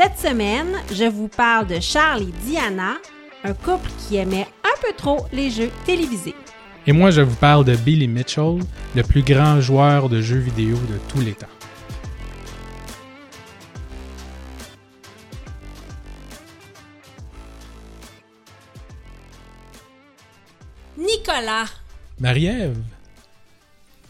Cette semaine, je vous parle de Charles et Diana, un couple qui aimait un peu trop les jeux télévisés. Et moi, je vous parle de Billy Mitchell, le plus grand joueur de jeux vidéo de tous les temps. Nicolas, Marie-Ève,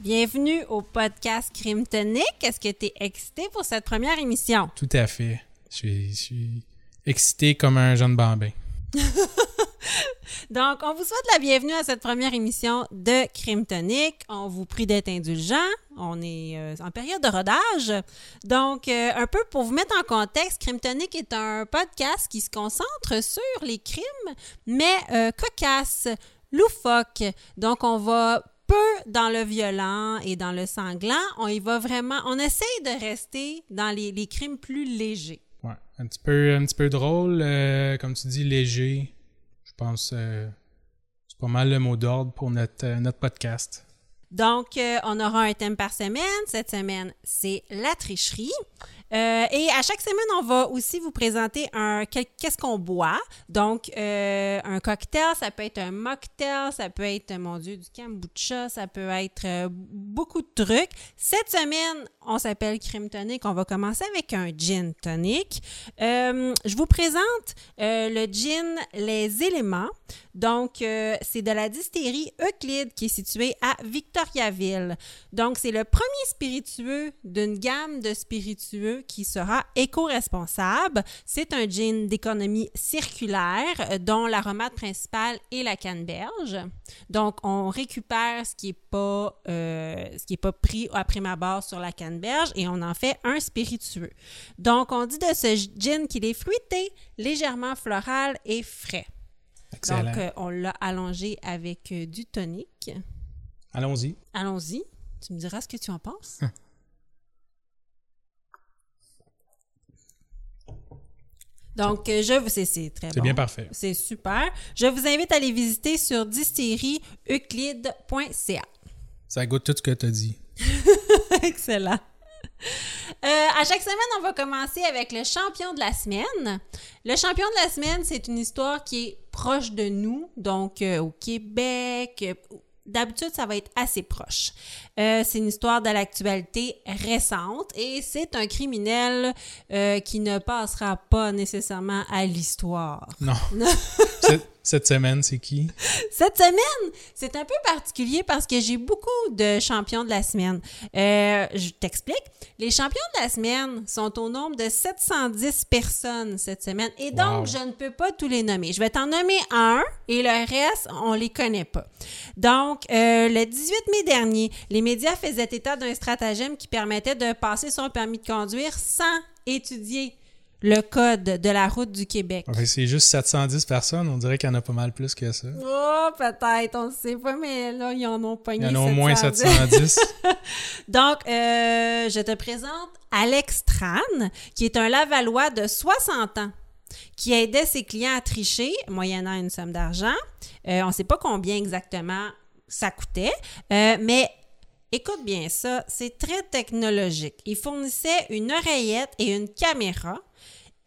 bienvenue au podcast Crime Tonic. Est-ce que tu es excité pour cette première émission? tout à fait. Je suis, je excité comme un jeune bambin. Donc, on vous souhaite la bienvenue à cette première émission de Crime Tonic. On vous prie d'être indulgent. On est euh, en période de rodage. Donc, euh, un peu pour vous mettre en contexte, Crime Tonic est un podcast qui se concentre sur les crimes, mais euh, cocasses, loufoques. Donc, on va peu dans le violent et dans le sanglant. On y va vraiment... On essaye de rester dans les crimes plus légers. Un petit peu, un petit peu drôle, euh, comme tu dis, léger. Je pense euh, c'est pas mal le mot d'ordre pour notre, euh, notre podcast. Donc, euh, on aura un thème par semaine. Cette semaine, c'est la tricherie. Et à chaque semaine, on va aussi vous présenter un qu'est-ce qu'on boit. Donc, un cocktail, ça peut être un mocktail, ça peut être, mon Dieu, du kombucha, ça peut être beaucoup de trucs. Cette semaine, on s'appelle Crime Tonic. On va commencer avec un gin tonic. Euh, je vous présente euh, le gin Les Éléments. Donc, euh, c'est de la distillerie Euclide qui est située à Victoriaville. Donc, c'est le premier spiritueux d'une gamme de spiritueux qui sera éco-responsable. C'est un gin d'économie circulaire dont l'aromate principal est la canneberge. Donc, on récupère ce qui n'est pas, ce qui est pas pris à prime abord sur la canneberge et on en fait un spiritueux. Donc, on dit de ce gin qu'il est fruité, légèrement floral et frais. Excellent. Donc, euh, on l'a allongé avec euh, du tonic. Allons-y. Allons-y. Tu me diras ce que tu en penses. Donc, euh, je vous... C'est c'est très C'est bon. bien parfait. C'est super. Je vous invite à aller visiter sur distillerie-euclide.ca. Ça goûte tout ce que tu as dit. Excellent. Euh, à chaque semaine, on va commencer avec le champion de la semaine. Le champion de la semaine, c'est une histoire qui est proche de nous, donc euh, au Québec. euh, D'habitude, ça va être assez proche. C'est une histoire de l'actualité récente et c'est un criminel qui ne passera pas nécessairement à l'histoire. Non. cette, semaine, c'est qui? Cette semaine, c'est un peu particulier parce que j'ai beaucoup de champions de la semaine. Euh, je t'explique. Les champions de la semaine sont au nombre de 710 personnes cette semaine et donc Wow. je ne peux pas tous les nommer. Je vais t'en nommer un et le reste, on les connaît pas. Donc, euh, le 18 mai dernier, les médias faisaient état d'un stratagème qui permettait de passer son permis de conduire sans étudier le code de la route du Québec. Que c'est juste 710 personnes. On dirait qu'il y en a pas mal plus que ça. Oh, peut-être, on ne sait pas, mais là, ils en ont Il pogné y en a au moins 710. 710. Donc, euh, je te présente Alex Tran, qui est un Lavallois de 60 ans qui aidait ses clients à tricher, moyennant une somme d'argent. Euh, on ne sait pas combien exactement ça coûtait, euh, mais écoute bien ça, c'est très technologique. Il fournissait une oreillette et une caméra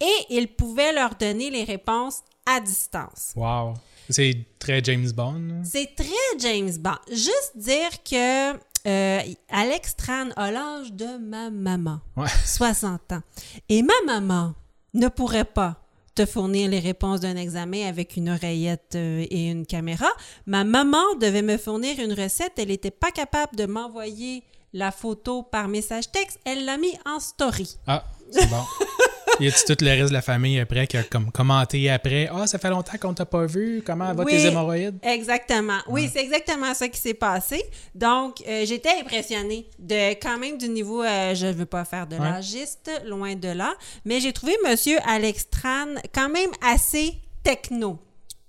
et il pouvait leur donner les réponses à distance. wow. C'est très James Bond. là. C'est très James Bond. Juste dire que euh, Alex Tran a l'âge de ma maman, Ouais. 60 ans. Et ma maman ne pourrait pas te fournir les réponses d'un examen avec une oreillette euh, et une caméra. Ma maman devait me fournir une recette. Elle n'était pas capable de m'envoyer la photo par message texte. Elle l'a mis en story. Ah, c'est bon. Y a-tu tout le reste de la famille après qui a comme commenté après? Ah, ça fait longtemps qu'on t'a pas vu, comment va Oui. tes hémorroïdes? Exactement. Oui, Ouais. c'est exactement ça qui s'est passé. Donc, euh, j'étais impressionnée de quand même du niveau, euh, je ne veux pas faire de Ouais. l'âgiste, loin de là, mais j'ai trouvé Monsieur Alex Tran quand même assez techno.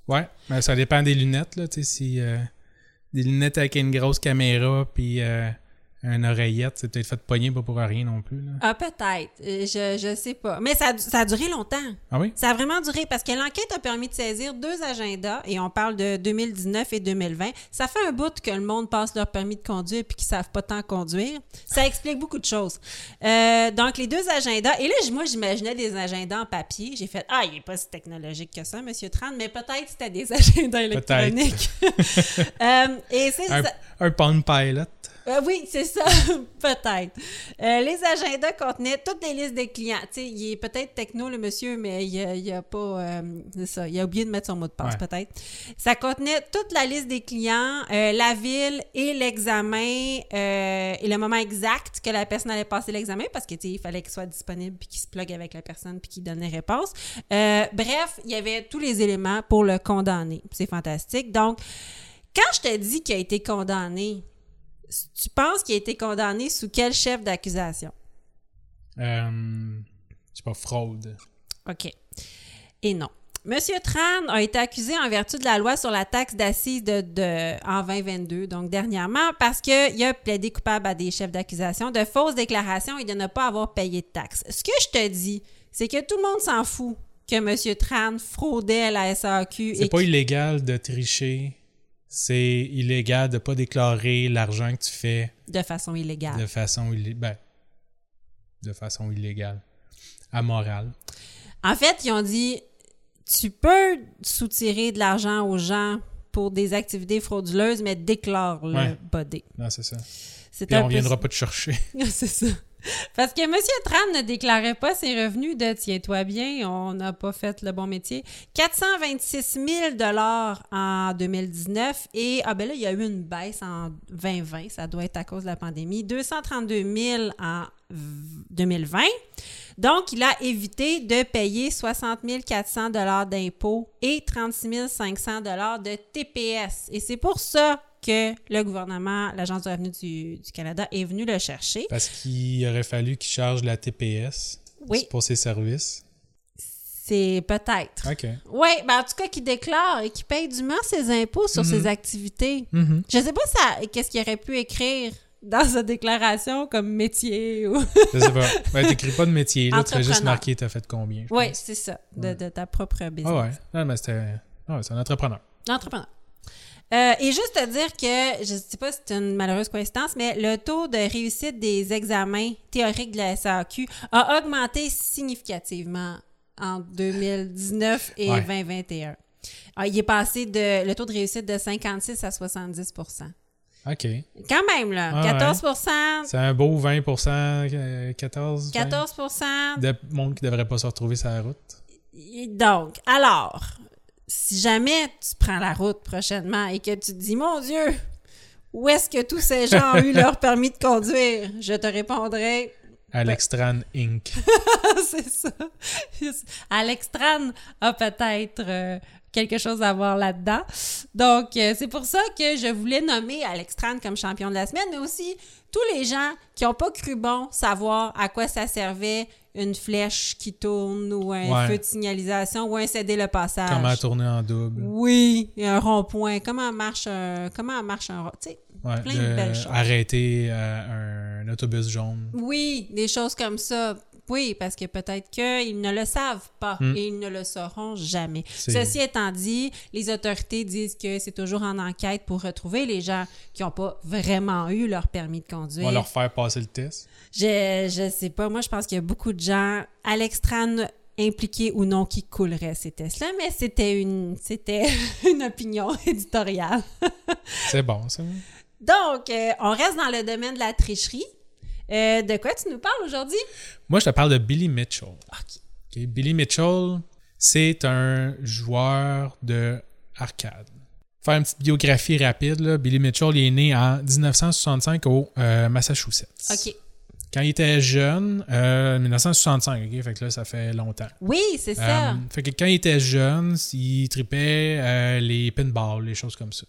Ouais, mais ça dépend des lunettes, là, tu sais, si euh, des lunettes avec une grosse caméra puis euh, une oreillette, c'est peut-être fait pogner pas pour rien non plus. Là. Ah, peut-être. Euh, Je, je sais pas. Mais ça, a- ça a duré longtemps. Ah oui? Ça a vraiment duré parce que l'enquête a permis de saisir deux agendas et on parle de 2019 et 2020. Ça fait un bout que le monde passe leur permis de conduire puis qu'ils savent pas tant conduire. Ça explique beaucoup de choses. Euh, donc, les deux agendas. Et là, moi, j'imaginais des agendas en papier. J'ai fait Ah, il est pas si technologique que ça, Monsieur Tran, mais peut-être c'était des agendas électroniques. Euh, et c'est Un, ça. un Palm Pilot. Euh, oui, c'est ça, peut-être. Euh, les agendas contenaient toutes les listes des clients. Tu sais, il est peut-être techno, le monsieur, mais il a, il a pas... euh, c'est ça, il a oublié de mettre son mot de passe, Ouais. peut-être. Ça contenait toute la liste des clients, euh, la ville et l'examen euh, et le moment exact que la personne allait passer l'examen parce que, tu sais, il fallait qu'il soit disponible puis qu'il se plug avec la personne puis qu'il donne les réponses. Euh, bref, il y avait tous les éléments pour le condamner. C'est fantastique. Donc, quand je te dis qu'il a été condamné, tu penses qu'il a été condamné sous quel chef d'accusation? Euh, sais pas, fraude. OK. Et non. Monsieur Tran a été accusé en vertu de la loi sur la taxe d'assises de, de- en 2022, donc dernièrement, parce qu'il a plaidé coupable à des chefs d'accusation de fausses déclarations et de ne pas avoir payé de taxes. Ce que je te dis, c'est que tout le monde s'en fout que Monsieur Tran fraudait à la SAQ. C'est et pas illégal de tricher. C'est illégal de pas déclarer l'argent que tu fais de façon illégale. de façon illégale. Ben, de façon illégale. Amorale. En fait, ils ont dit tu peux soutirer de l'argent aux gens pour des activités frauduleuses, mais déclare-le Ouais. Non, c'est ça. C'est Puis un on ça. pas te chercher. C'est ça. Parce que M. Tran ne déclarait pas ses revenus de tiens-toi bien, on n'a pas fait le bon métier. 426 000 en 2019 et ah ben là, il y a eu une baisse en 2020, ça doit être à cause de la pandémie. 232 000 en v- 2020. Donc, il a évité de payer 60 400 d'impôts et 36 500 de TPS. Et c'est pour ça que le gouvernement, l'Agence du revenu du, du Canada, est venu le chercher. Parce qu'il aurait fallu qu'il charge la TPS Oui. pour ses services. C'est peut-être. OK. Oui, ben en tout cas, qui déclare et qui paye dûment ses impôts sur Mhm. ses activités. Mhm. Je sais pas ça, qu'est-ce qu'il aurait pu écrire dans sa déclaration comme métier ou... Je sais pas. Ben, t'écris pas de métier, là. Tu juste marquer t'as fait combien. Oui, c'est ça, de, Ouais. de ta propre business. Ah ouais. Non, mais c'était. Ah ouais, c'est un entrepreneur. Entrepreneur. Euh, et juste te dire que, je ne sais pas si c'est une malheureuse coïncidence, mais le taux de réussite des examens théoriques de la SAQ a augmenté significativement en 2019 et Ouais. 2021. Ah, il est passé de le taux de réussite de 56 à 70% OK. Quand même, là. Ah ouais. 14 C'est un beau 20 euh, 14 20 14% de monde qui devrait pas se retrouver sur la route. Donc, alors, si jamais tu prends la route prochainement et que tu te dis, mon Dieu, où est-ce que tous ces gens ont eu leur permis de conduire? Je te répondrai, Alex Tran Inc. c'est ça. Alex Tran a peut-être euh, quelque chose à voir là-dedans. Donc, euh, c'est pour ça que je voulais nommer Alex Tran comme champion de la semaine, mais aussi tous les gens qui n'ont pas cru bon savoir à quoi ça servait une flèche qui tourne ou un Ouais. feu de signalisation ou un céder le passage. Comment tourner en double. Oui, et un rond-point. Comment marche un, comment marche un rond- tu sais, Ouais, plein de de belles choses. Arrêter euh, un autobus jaune. Oui, des choses comme ça. Oui, parce que peut-être qu'ils ne le savent pas Hmm. et ils ne le sauront jamais. Ceci étant dit, les autorités disent que c'est toujours en enquête pour retrouver les gens qui n'ont pas vraiment eu leur permis de On conduire. va leur faire passer le test. Je, je sais pas. Moi, je pense qu'il y a beaucoup de gens à l'extrême impliqués ou non qui couleraient ces tests-là, mais c'était une, c'était une opinion éditoriale. C'est bon, ça. Donc, euh, on reste dans le domaine de la tricherie. Euh, de quoi tu nous parles aujourd'hui? Moi, je te parle de Billy Mitchell. Billy Mitchell, c'est un joueur de arcade. Faire une petite biographie rapide, là. Billy Mitchell il est né en 1965 au euh, Massachusetts. OK. Quand il était jeune, euh, 1965, ok? Fait que là, ça fait longtemps. Oui, c'est ça. Euh, fait que quand il était jeune, il tripait les pinballs, les choses comme ça.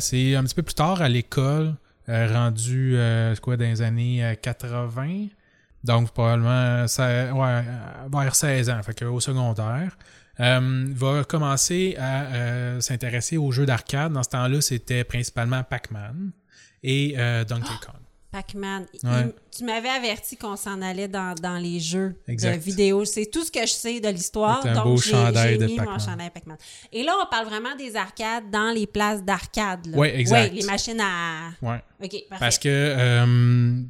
C'est un petit peu plus tard à l'école, rendu euh, quoi, dans les années euh, 80. Donc, probablement ça, ouais, euh, vers 16 ans, fait au secondaire. Euh, va commencer à euh, s'intéresser aux jeux d'arcade. Dans ce temps-là, c'était principalement Pac-Man et euh, Donkey Kong. Pac-Man. Ouais. Tu m'avais averti qu'on s'en allait dans, dans les jeux Exact. de vidéo. C'est tout ce que je sais de l'histoire. Donc, j'ai mis mon chandail Pac-Man. Et là, on parle vraiment des arcades dans les places d'arcade. Ouais, exact. Ouais, les machines à... Ouais. OK, parfait. Parce que euh,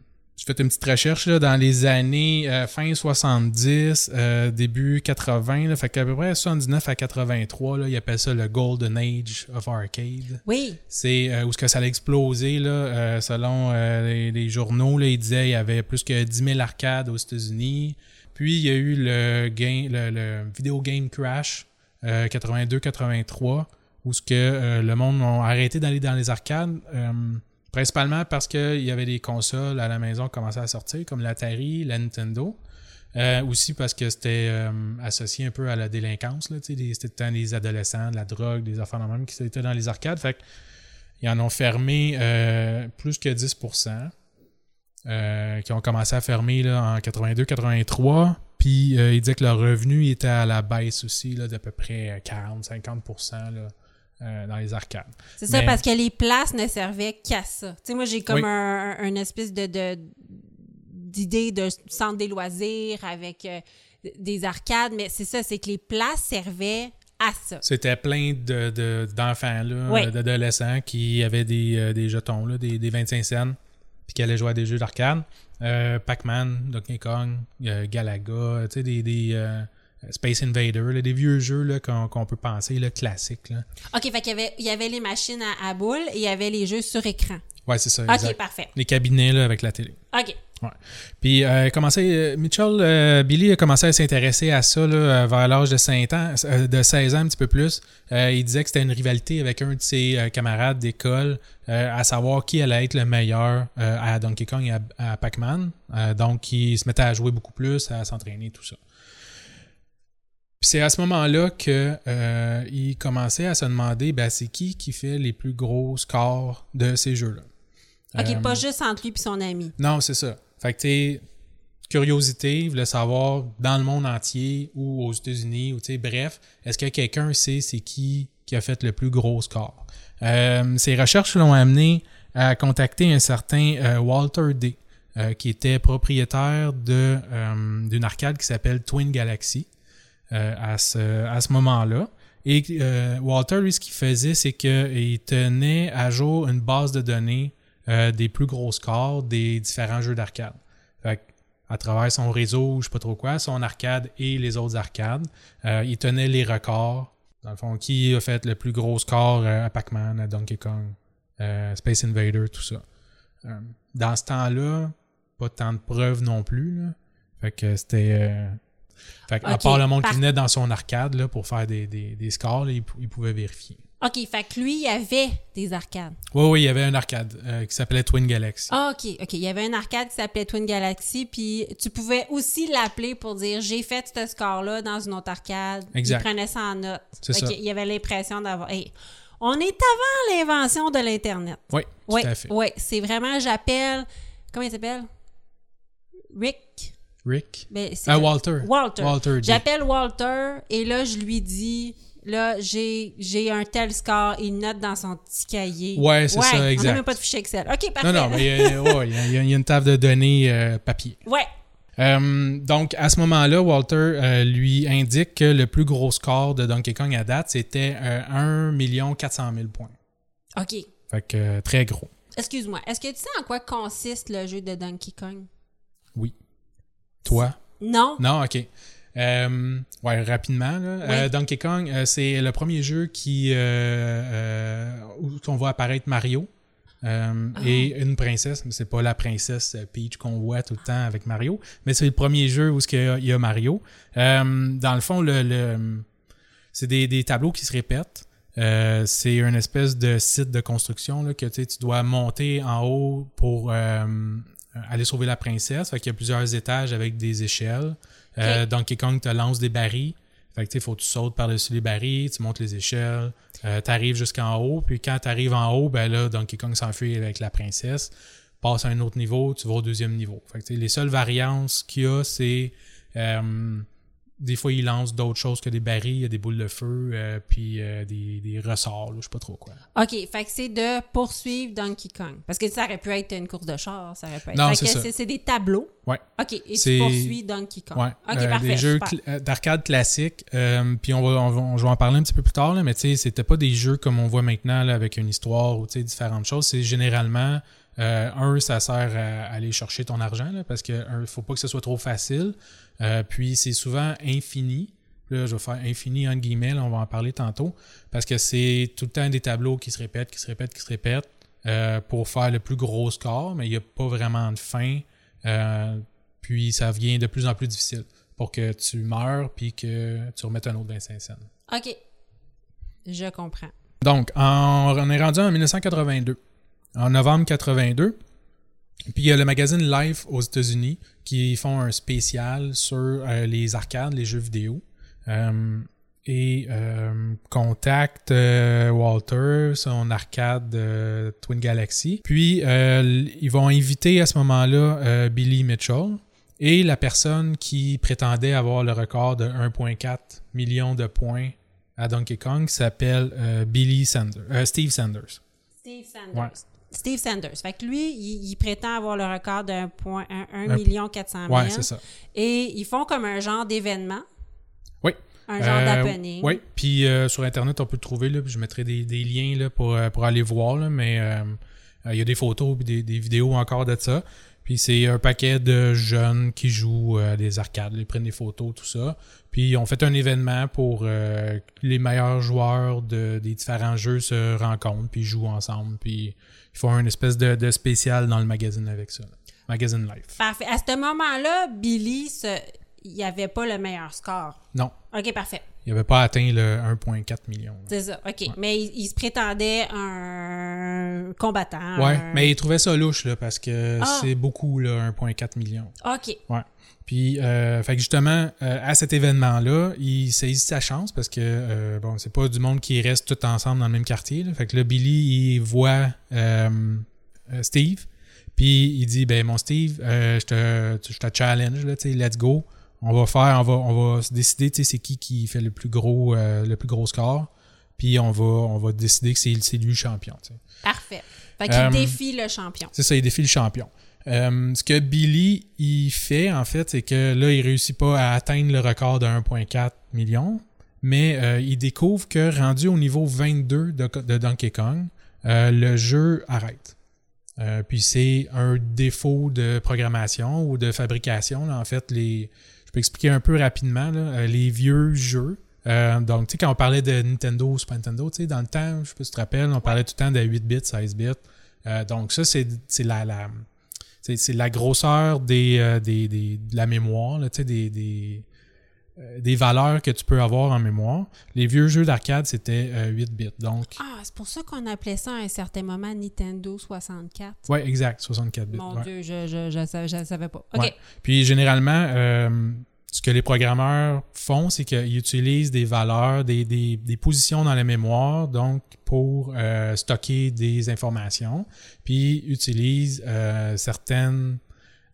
fait une petite recherche là, dans les années euh, fin 70, euh, début 80, là, fait qu'à peu près 79 à 83, là, ils appellent ça le Golden Age of Arcade. Oui. C'est euh, où ce que ça a explosé, là, selon les, les journaux, là, ils disaient qu'il y avait plus que 10 000 arcades aux États-Unis. Puis il y a eu le, game, le, le Video Game Crash euh, 82-83, où ce que le monde a arrêté d'aller dans les arcades, principalement parce qu'il y avait des consoles à la maison qui commençaient à sortir, comme l'Atari, la Nintendo. Euh, aussi parce que c'était euh, associé un peu à la délinquance. C'était des adolescents, de la drogue, des affaires même qui étaient dans les arcades. Fait ils en ont fermé euh, plus que 10%. euh, qui ont commencé à fermer là, en 82-83. Puis ils disaient que leur revenu était à la baisse aussi d'à peu près 40-50% là, euh, dans les arcades. C'est ça, Mais- parce que les places ne servaient qu'à ça. Tu sais, moi, j'ai comme Oui. un, espèce de, de- d'idée de centre des loisirs avec euh, des arcades, mais c'est ça, c'est que les places servaient à ça. C'était plein de, de- d'enfants, Oui. euh, d'adolescents qui avaient des, euh, des jetons, là, des, des 25 cents, puis qui allaient jouer à des jeux d'arcade. Euh, Pac-Man, Donkey Kong, Galaga, tu sais, des, des Space Invader, là, des vieux jeux là, qu'on, qu'on peut penser là, classiques. Là. OK, fait qu'il y avait, il y avait les machines à, à boules et il y avait les jeux sur écran. Ouais, c'est ça. OK, exact. parfait. Les cabinets là, avec la télé. OK. Puis euh, commencé, euh, Mitchell, euh, Billy a commencé à s'intéresser à ça là, euh, vers l'âge de 5 ans, euh, de 16 ans un petit peu plus. Euh, il disait que c'était une rivalité avec un de ses euh, camarades d'école, euh, à savoir qui allait être le meilleur euh, à Donkey Kong et à, à Pac-Man. Euh, donc, il se mettait à jouer beaucoup plus, à s'entraîner, tout ça. Puis c'est à ce moment-là que euh, il commençait à se demander, ben, c'est qui qui fait les plus gros scores de ces jeux-là? OK, Euh, pas juste entre lui et son ami. non, c'est ça. Fait que, tu sais, curiosité, il voulait savoir dans le monde entier ou aux États-Unis, ou tu sais, bref, est-ce que quelqu'un sait c'est qui qui a fait le plus gros score? Euh, ces recherches l'ont amené à contacter un certain euh, Walter Day, euh, qui était propriétaire euh, d'une arcade qui s'appelle Twin Galaxy euh, à ce, à ce moment-là. Et euh, Walter, lui, ce qu'il faisait, c'est qu'il tenait à jour une base de données euh, des plus gros scores des différents jeux d'arcade. Fait à travers son réseau, je sais pas trop quoi, son arcade et les autres arcades, euh, il tenait les records. Dans le fond, qui a fait le plus gros score euh, à Pac-Man, à Donkey Kong, euh, Space Invader, tout ça. Euh, dans ce temps-là, pas tant de preuves non plus. Fait que c'était. Fait à part le monde par- qui venait dans son arcade là, pour faire des, des, des scores, là, il, pou- il pouvait vérifier. OK, fait que lui, il y avait des arcades. Oui, oui, il y avait un arcade euh, qui s'appelait Twin Galaxy. Ah, OK, OK. Il y avait un arcade qui s'appelait Twin Galaxy, puis tu pouvais aussi l'appeler pour dire j'ai fait ce score-là dans une autre arcade. Exact. Il prenait ça en note. C'est ça. y avait l'impression d'avoir. Hey, on est avant l'invention de l'Internet. Oui, tout Oui, à fait. oui. C'est vraiment, j'appelle. Comment il s'appelle? Rick? Rick. C'est- Ah, Walter. Walter. Walter. J'appelle Walter et là, je lui dis là, j'ai j'ai un tel score. Il note dans son petit cahier. Ouais, c'est ça, On exact. n'a même pas de fichier Excel. OK, parfait. Non, non, mais euh, ouais, il y, a- il y a une table de données euh, papier. Ouais. Euh, donc, à ce moment-là, Walter euh, lui indique que le plus gros score de Donkey Kong à date, c'était euh, 1 400 000 points. OK. Fait que euh, très gros. Excuse-moi. Est-ce que tu sais en quoi consiste le jeu de Donkey Kong? Oui. Toi? Non? Non, ok. Euh, ouais, rapidement. là. Oui. Euh, Donkey Kong, euh, c'est le premier jeu qui où on voit apparaître Mario euh, Ah. et une princesse. Mais c'est pas la princesse Peach qu'on voit tout le temps avec Mario, mais c'est le premier jeu où y a- il y a Mario. Dans le fond, le, le- c'est des, des tableaux qui se répètent. C'est une espèce de site de construction là, que tu dois monter en haut pour aller sauver la princesse. Fait qu'il y a plusieurs étages avec des échelles. Euh, Donkey Kong te lance des barils. Fait que tu faut que tu sautes par-dessus les barils, tu montes les échelles, euh, tu arrives jusqu'en haut, puis quand tu arrives en haut, ben là, Donkey Kong s'enfuit avec la princesse, passe à un autre niveau, tu vas au deuxième niveau. Fait que les seules variances qu'il y a, c'est euh, des fois, ils lancent d'autres choses que des barils, il y a des boules de feu, euh, puis euh, des, des, ressorts, je sais pas trop quoi. OK, fait que c'est de poursuivre Donkey Kong. Parce que ça aurait pu être une course de char, ça aurait pu être. Non, c'est C'est des tableaux. Ouais. OK, et tu poursuis Donkey Kong. Ouais. OK, euh, parfait. Des jeux d'arcade classiques, puis on va, on je vais en parler un petit peu plus tard, là, mais tu sais, c'était pas des jeux comme on voit maintenant, là, avec une histoire ou tu sais, différentes choses. C'est généralement euh, un, ça sert à aller chercher ton argent là, parce qu'il ne faut pas que ce soit trop facile. Euh, puis c'est souvent infini. Là, je vais faire infini en guillemets, on va en parler tantôt. Parce que c'est tout le temps des tableaux qui se répètent, qui se répètent, qui se répètent euh, pour faire le plus gros score, mais il n'y a pas vraiment de fin. puis ça devient de plus en plus difficile pour que tu meurs puis que tu remettes un autre 25 cents. OK. Je comprends. Donc, on est rendu en 1982 en novembre 82. Puis il y a le magazine Life aux États-Unis qui font un spécial sur euh, les arcades, les jeux vidéo. Euh, et euh, contacte Walter, son arcade Twin Galaxy. Puis ils vont inviter à ce moment-là Billy Mitchell et la personne qui prétendait avoir le record de 1,4 million de points à Donkey Kong s'appelle Billy Sanders, Steve Sanders. Steve Sanders. Steve Sanders. Fait que lui, il, prétend avoir le record d'un point 1 million 400 000. Ouais, c'est ça. Et ils font comme un genre d'événement. Oui. Un genre euh, d'happening. Oui. Puis euh, sur Internet, on peut le trouver. Là, je mettrai des, liens là, pour, euh, pour aller voir. Là, mais il y a des photos et des, des, vidéos encore de ça. Puis c'est un paquet de jeunes qui jouent à des arcades, ils prennent des photos, tout ça. Puis on fait un événement pour que les meilleurs joueurs de, des différents jeux se rencontrent, puis jouent ensemble. Puis ils font une espèce de, spécial dans le magazine avec ça. Magazine Life. Parfait. À ce moment-là, Billy, il n'y avait pas le meilleur score. Non. OK, parfait. Il n'avait pas atteint le 1,4 million. C'est ça, OK. Mais il, se prétendait un combattant. Ouais, mais il trouvait ça louche, là, parce que ah! c'est beaucoup, là, 1,4 million. OK. Ouais. Puis, euh, fait que justement, euh, à cet événement-là, il saisit sa chance parce que, euh, bon, c'est pas du monde qui reste tout ensemble dans le même quartier. Fait que là, Billy, il voit Steve, puis il dit, ben, mon Steve, je, te, je te challenge, là, tu sais, let's go. On va faire, on va, on va se décider, tu sais, c'est qui qui fait le plus gros, le plus gros score. Puis on va, on va décider que c'est lui le champion, tu sais. Parfait. Fait qu'il défie le champion. C'est ça, il défie le champion. Euh, ce que Billy il fait, en fait, c'est que là, il réussit pas à atteindre le record de 1.4 million, mais euh, il découvre que rendu au niveau 22 de, Donkey Kong, euh, le jeu arrête. puis c'est un défaut de programmation ou de fabrication. en fait, les, je peux expliquer un peu rapidement les vieux jeux. donc, tu sais, quand on parlait de Nintendo, Super Nintendo, tu sais, dans le temps, je sais pas si tu te rappelles, on parlait tout le temps de 8 bits, 16 bits. donc, ça, c'est la, grosseur des, euh, de la mémoire, là, des, des, euh, des valeurs que tu peux avoir en mémoire. Les vieux jeux d'arcade, c'était 8 euh, bits. Donc... Ah, c'est pour ça qu'on appelait ça à un certain moment Nintendo 64. Oui, exact, 64 bits. Mon Dieu, je ne je, je, savais pas. OK. Puis généralement, ce que les programmeurs font, c'est qu'ils utilisent des valeurs, des, des, des, positions dans la mémoire, donc pour euh, stocker des informations, puis utilisent euh, certaines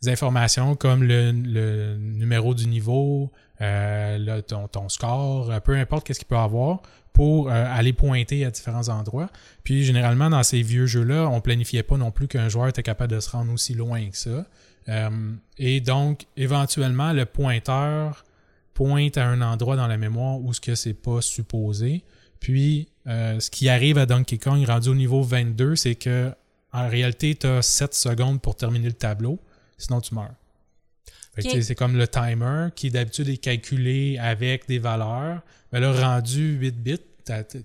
informations comme le, le, numéro du niveau, euh, le, ton, score, peu importe qu'est-ce qu'il peut avoir, pour aller pointer à différents endroits. Puis généralement, dans ces vieux jeux-là, on planifiait pas non plus qu'un joueur était capable de se rendre aussi loin que ça. Euh, et donc, éventuellement, le pointeur pointe à un endroit dans la mémoire où ce que c'est pas supposé. Puis, euh, ce qui arrive à Donkey Kong rendu au niveau 22, c'est que en réalité, tu as 7 secondes pour terminer le tableau, sinon tu meurs. C'est comme le timer qui d'habitude est calculé avec des valeurs. Mais là, rendu 8 bits,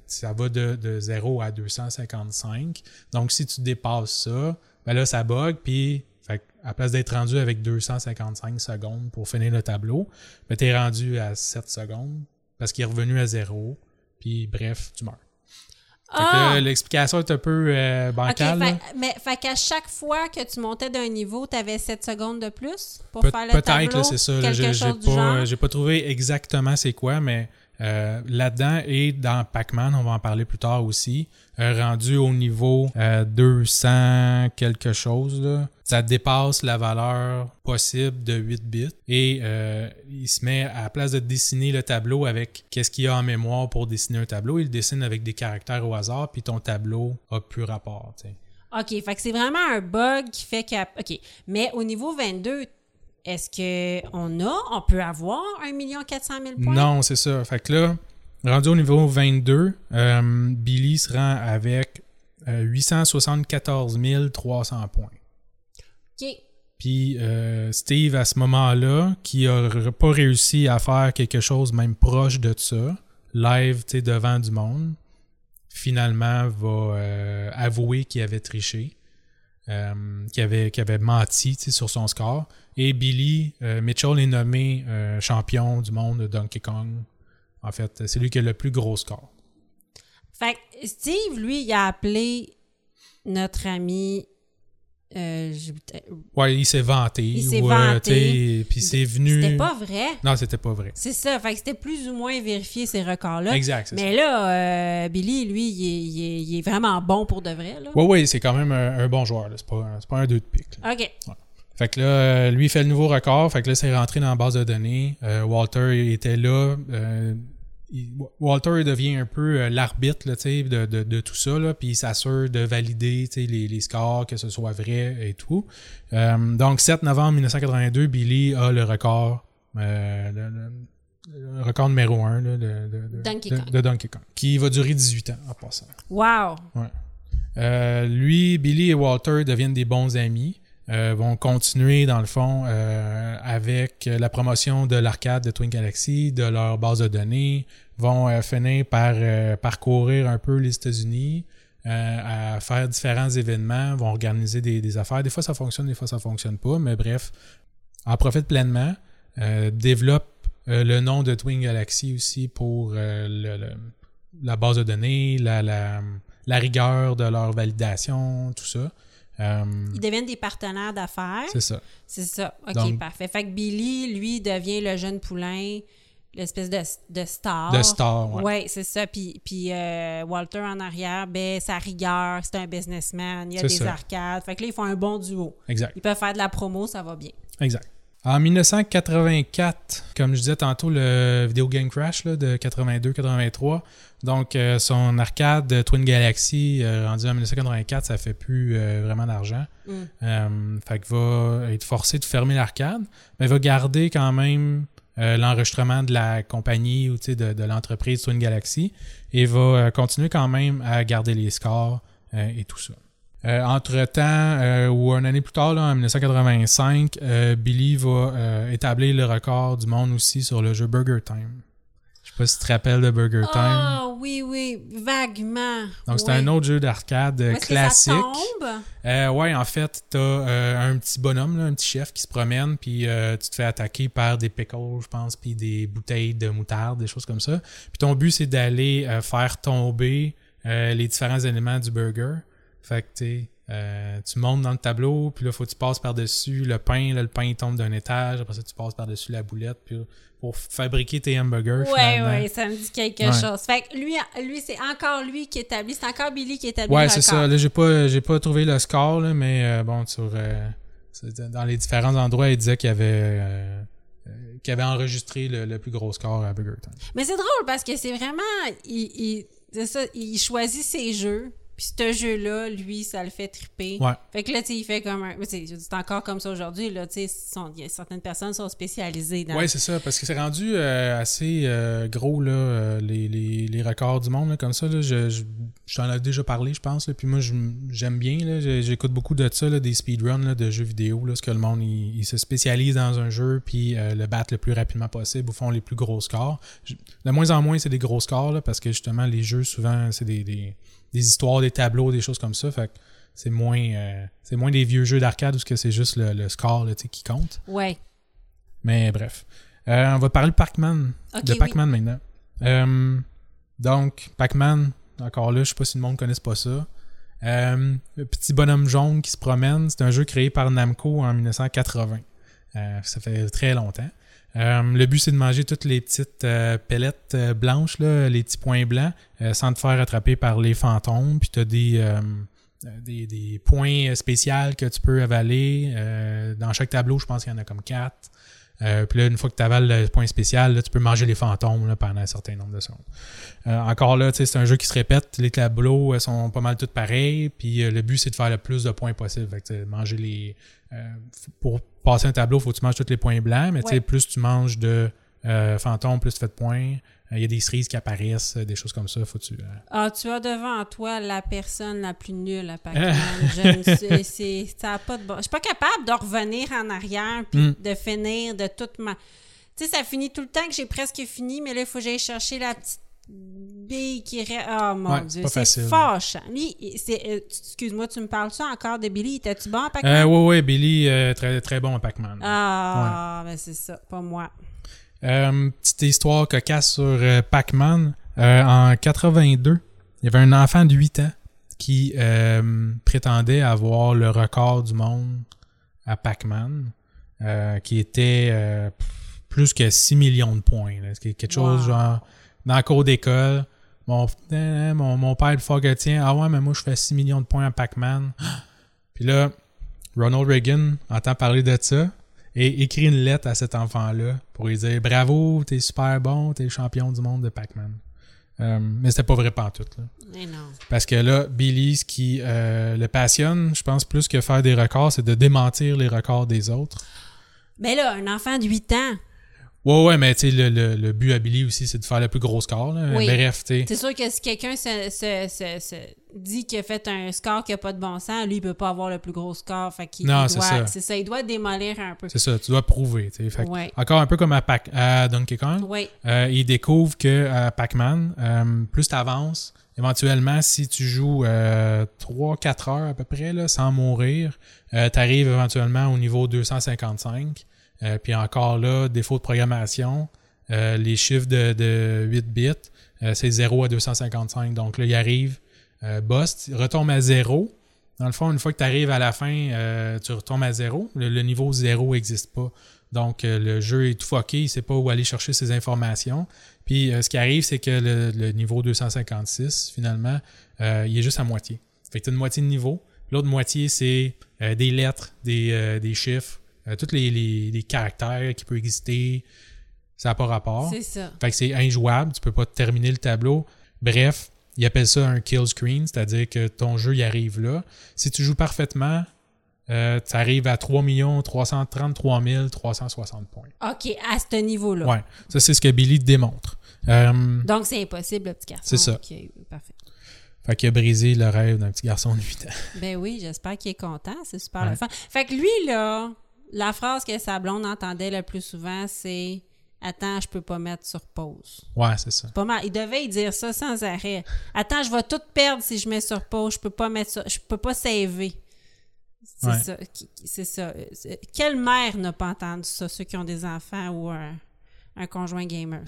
ça va de, de 0 à 255. Donc, si tu dépasses ça, ben là, ça bug, puis à place d'être rendu avec 255 secondes pour finir le tableau, ben, tu es rendu à 7 secondes parce qu'il est revenu à zéro. Puis bref, tu meurs. Ah! l'explication est un peu euh, bancale. fait, mais fait qu'à chaque fois que tu montais d'un niveau, tu avais 7 secondes de plus pour Pe- faire le Peut-être, tableau? là, c'est ça. j'ai, pas, pas trouvé exactement c'est quoi, mais euh, là-dedans et dans Pac-Man, on va en parler plus tard aussi, euh, rendu au niveau euh, 200 quelque chose, là, ça dépasse la valeur possible de 8 bits et euh, il se met à la place de dessiner le tableau avec qu'est-ce qu'il y a en mémoire pour dessiner un tableau, il dessine avec des caractères au hasard, puis ton tableau a plus rapport. OK, fait que c'est vraiment un bug qui fait que... OK, mais au niveau 22, est-ce qu'on a, on peut avoir 1 400 000 points? Non, c'est ça. Fait que là, rendu au niveau 22, euh, Billy se rend avec euh, 874 300 points. OK. Puis euh, Steve, à ce moment-là, qui a pas réussi à faire quelque chose même proche de ça, live, devant du monde, finalement va euh, avouer qu'il avait triché, euh, qu'il avait, avait menti sur son score. Et Billy Mitchell est nommé champion du monde de Donkey Kong. En fait, c'est lui qui a le plus gros score. Fait que Steve, lui, il a appelé notre ami... euh, Ouais, il s'est vanté. Il s'est euh, vanté. Puis c'est venu. C'était pas vrai. Non, c'était pas vrai. C'est ça. Fait que c'était plus ou moins vérifié ces records-là. Exact. ça. Mais là, euh, Billy, lui, il est, il est- il est vraiment bon pour de vrai. Là. Oui, oui, c'est quand même un, un bon joueur. C'est pas, pas un 2 de pique. là. OK. Fait que là, euh, lui, il fait le nouveau record. Fait que là, c'est rentré dans la base de données. Euh, Walter était là. Il- Walter devient un peu euh, l'arbitre là, de, de, de tout ça. Là, puis il s'assure de valider les, les scores, que ce soit vrai et tout. Euh, donc, 7 novembre 1982, Billy a le record. euh, le, le- le record numéro 1 de, Donkey de- Kong. de Donkey Kong. Qui va durer 18 ans en passant. Wow. Euh, lui, Billy et Walter deviennent des bons amis. Euh, vont continuer, dans le fond, euh, avec la promotion de l'arcade de Twin Galaxy, de leur base de données, vont euh, finir par parcourir un peu les États-Unis, à faire différents événements, vont organiser des, affaires. Des fois, ça fonctionne, des fois, ça fonctionne pas, mais bref, en profitent pleinement, développent euh, le nom de Twin Galaxy aussi pour la base de données, la rigueur de leur validation, tout ça. Euh, Ils deviennent des partenaires d'affaires. c'est ça. C'est ça. OK, Donc- parfait. Fait que Billy, lui, devient le jeune poulain, l'espèce de, de star. De star, ouais. Oui, c'est ça. Puis, puis euh, Walter en arrière, ben, sa rigueur, c'est un businessman. Il y a des ça. arcades. Fait que là, ils font un bon duo. Exact. Ils peuvent faire de la promo, ça va bien. Exact. En 1984, comme je disais tantôt, le Video Game Crash là, de 82-83, donc euh, son arcade de Twin Galaxy euh, rendu en 1984, ça fait plus euh, vraiment d'argent. Mm. Euh, fait qu'il va être forcé de fermer l'arcade, mais il va garder quand même euh, l'enregistrement de la compagnie ou de, de l'entreprise Twin Galaxy et va euh, continuer quand même à garder les scores euh, et tout ça. Euh, entre-temps, euh, ou une année plus tard, là, en 1985, euh, Billy va euh, établir le record du monde aussi sur le jeu Burger Time. Je sais pas si tu te rappelles de Burger Time. Ah, oui, oui, vaguement. Donc, c'est un autre jeu d'arcade euh, que classique. ça tombe? Euh, ouais, en fait, t'as euh, un petit bonhomme, là, un petit chef qui se promène, puis tu te fais attaquer par des pickles, je pense, puis des bouteilles de moutarde, des choses comme ça. Puis ton but, c'est d'aller faire tomber les différents éléments du burger. Fait que, tu euh, tu montes dans le tableau, puis là, faut que tu passes par-dessus le pain. Là, le pain il tombe d'un étage. Après ça, tu passes par-dessus la boulette, puis pour fabriquer tes hamburgers, Ouais, ouais, ça me dit quelque Ouais. chose. Fait que lui, lui c'est encore lui qui établit, c'est encore Billy qui établit Ouais, le c'est ça. Là, j'ai pas, j'ai pas trouvé le score, là, mais euh, bon, sur, euh, dans les différents endroits, il disait qu'il avait, euh, qu'il avait enregistré le, le plus gros score à Burger Time. Mais c'est drôle parce que c'est vraiment. Il, ça, il choisit ses jeux. Puis ce jeu-là, lui, ça le fait triper. Ouais. Fait que là, tu sais, il fait comme un. C'est encore comme ça aujourd'hui, là. Tu sais, certaines personnes sont spécialisées dans. Ouais, c'est ça, parce que c'est rendu euh, assez euh, gros, là, euh, les, les, les records du monde, là, comme ça. Là, je, je, je t'en ai déjà parlé, je pense. Là, puis moi, j'aime bien. là, J'écoute beaucoup de ça, là, des speedruns là, de jeux vidéo. Là, ce que le monde, il, il se spécialise dans un jeu, puis le battre le plus rapidement possible, ou font les plus gros scores. Je- de moins en moins, c'est des gros scores, là, parce que justement, les jeux, souvent, c'est des, des, des histoires, des tableaux, des choses comme ça. Fait que c'est moins, euh, c'est moins des vieux jeux d'arcade où c'est juste le, le score là, qui compte. Ouais. Mais bref. Euh, on va parler de Pac-Man. De oui. Pac-Man maintenant. Euh, donc, Pac-Man, Encore là, je sais pas si le monde connaisse pas ça. Euh, le petit bonhomme jaune qui se promène, c'est un jeu créé par Namco en 1980. Euh, ça fait très longtemps. Euh, le but, c'est de manger toutes les petites euh, pellettes euh, blanches, là, les petits points blancs, sans te faire attraper par les fantômes. Puis tu as des, des, points spéciaux que tu peux avaler. Dans chaque tableau, je pense qu'il y en a comme quatre. Puis là, une fois que tu avales le point spécial, là, tu peux manger les fantômes pendant un certain nombre de secondes. Encore là, c'est un jeu qui se répète. Les tableaux sont pas mal tous pareils. Puis le but, c'est de faire le plus de points possible. Fait que, manger les. pour passer un tableau, il faut que tu manges tous les points blancs. Mais tu sais, Ouais. plus tu manges de euh, fantômes, plus tu fais de points. Euh, Il y a des cerises qui apparaissent, euh, des choses comme ça. Faut que tu. euh, Ah, tu as devant toi la personne la plus nulle à Pac-Man. Je ne ça a pas de bon. Je suis pas capable de revenir en arrière puis Mm. de finir de toute ma. Tu sais, ça finit tout le temps que j'ai presque fini, mais là, il faut que j'aille chercher la petite bille qui reste. Oh mon Ouais, Dieu, c'est fâchant. Lui, c'est. euh, Excuse-moi, tu me parles ça encore de Billy? Étais-tu bon à Euh, Pac-Man? ouais, ouais, Billy, euh, très, très bon à Pac-Man. Ah, ben c'est ça, pas moi. Euh, petite histoire cocasse sur euh, Pac-Man. Euh, en 82, il y avait un enfant de 8 ans qui euh, prétendait avoir le record du monde à Pac-Man, euh, qui était euh, plus que 6 millions de points. là. C'est quelque chose Wow. genre dans la cour d'école. Mon, euh, mon, mon père le tien. Ah ouais, mais moi je fais 6 millions de points à Pac-Man. Puis là, Ronald Reagan entend parler de ça et écrit une lettre à cet enfant-là pour lui dire bravo, t'es super bon, t'es le champion du monde de Pac-Man. Euh, mais c'était pas vrai pantoute. Là. Mais non. Parce que là, Billy, ce qui euh, le passionne, je pense plus que faire des records, c'est de démentir les records des autres. Mais là, un enfant de 8 ans, Ouais, ouais, mais tu sais, le, le, le but à Billy aussi, c'est de faire le plus gros score. Là. Oui. Bref, tu sais. C'est sûr que si quelqu'un se, se- se- se dit qu'il a fait un score qui n'a pas de bon sens, lui, il peut pas avoir le plus gros score. Fait qu'il Non, il c'est doit, ça. c'est ça. Il doit démolir un peu. C'est ça, tu dois prouver. Fait Ouais. Encore un peu comme à, Pac- à Donkey Kong. Oui. Euh, il découvre que à Pac-Man, euh, plus tu avances, éventuellement, si tu joues 3-4 heures à peu près, là, sans mourir, tu arrives éventuellement au niveau 255. Euh, puis encore là, défaut de programmation, euh, les chiffres de, de 8 bits, euh, c'est 0 à 255. Donc là, il arrive, il retombe à 0. Dans le fond, une fois que tu arrives à la fin, tu retombes à 0. Le, niveau 0 n'existe pas. Donc, le jeu est tout fucké, il sait pas où aller chercher ses informations. Puis, ce qui arrive, c'est que le, niveau 256, finalement, il est juste à moitié. Fait que tu une moitié de niveau. L'autre moitié, c'est des lettres, des chiffres, euh, tous les, les, les caractères qui peuvent exister. Ça n'a pas rapport. C'est ça. Fait que c'est injouable, tu peux pas terminer le tableau. Bref, ils appellent ça un kill screen, c'est-à-dire que ton jeu il arrive là. Si tu joues parfaitement, euh, tu arrives à 3 333 360 points. OK, à ce niveau-là. Ouais, ça c'est ce que Billy démontre. Euh, Donc, c'est impossible, le petit garçon. C'est ça. OK, parfait. fait qu'il a brisé le rêve d'un petit garçon de 8 ans. Ben oui, j'espère qu'il est content. C'est super Ouais. le fun. Fait que lui, là, la phrase que sa blonde entendait le plus souvent, c'est Attends, je peux pas mettre sur pause. Ouais, c'est ça. Pas mal. Il devait y dire ça sans arrêt. Attends, je vais tout perdre si je mets sur pause. Je peux pas mettre ça. Je peux pas saver. C'est Ouais. ça. C'est ça. Quelle mère n'a pas entendu ça, ceux qui ont des enfants ou un, un conjoint gamer?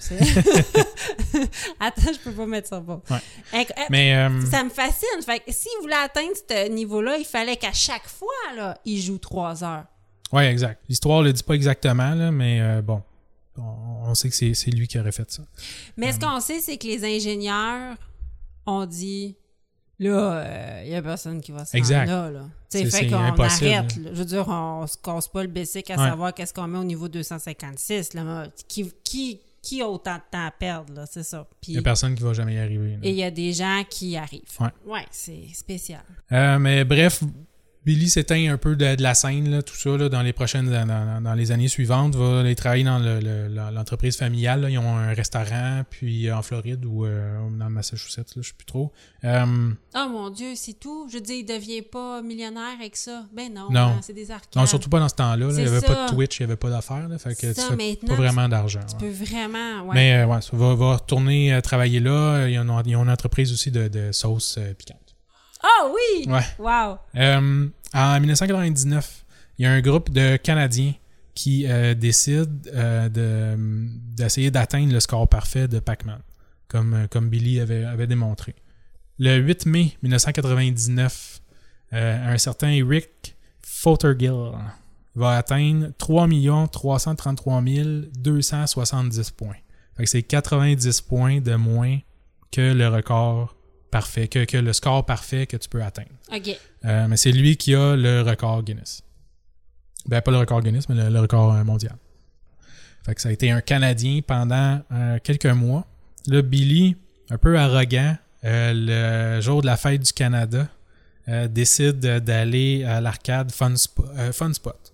Attends, je peux pas mettre sur pause. Ouais. Euh, Mais euh, Ça me fascine. Fait s'il voulait atteindre ce niveau-là, il fallait qu'à chaque fois, là, il joue trois heures. Ouais, exact. L'histoire le dit pas exactement, là, mais euh, bon, on, on sait que c'est c'est lui qui aurait fait ça. Mais ce qu'on sait, c'est que les ingénieurs ont dit là, il n'y a personne qui va se Exact. là. C'est- fait qu'on impossible, arrête. là. Je veux dire, on se casse pas le basic à Ouais. savoir qu'est-ce qu'on met au niveau 256. Là. Qui, qui, qui a autant de temps à perdre, là? C'est ça. Il y a personne qui va jamais y arriver. là. et il y a des gens qui y arrivent. Ouais. Ouais, c'est spécial. Euh, mais bref, Billy s'éteint un peu de, de la scène, là, tout ça, là, dans les prochaines dans, dans les années suivantes. Va aller travailler dans le- le- la- l'entreprise familiale. là. Ils ont un restaurant, puis en Floride ou euh, dans le Massachusetts, là, je sais plus trop. Euh, Oh mon Dieu, c'est tout. Je veux dire, il devient pas millionnaire avec ça. Ben non, Non. hein, c'est des arcades. non, surtout pas dans ce temps-là. là. Il n'y avait pas de Twitch, il n'y avait pas d'affaires. Fait que Ça, tu fais maintenant, pas vraiment d'argent. Tu ouais. peux vraiment. Ouais. Mais euh, ouais, ça va, va retourner euh, travailler là. Ils ont, ils ont une entreprise aussi de, de sauce euh, piquante. Ah oui! Ouais. Wow! Euh, en 1999, il y a un groupe de Canadiens qui euh, décide euh, de- d'essayer d'atteindre le score parfait de Pac-Man, comme, euh, comme Billy avait, avait démontré. le 8 mai 1999, euh, un certain Rick Fothergill va atteindre 3 333 270 points. C'est 90 points de moins que le record parfait, que, que le score parfait que tu peux atteindre. OK. Euh, mais c'est lui qui a le record Guinness. Ben, pas le record Guinness, mais le, le record euh, mondial. Fait que ça a été un Canadien pendant euh, quelques mois. Là, Billy, un peu arrogant, euh, le jour de la fête du Canada, décide d'aller à l'arcade Fun, euh, Fun Spot.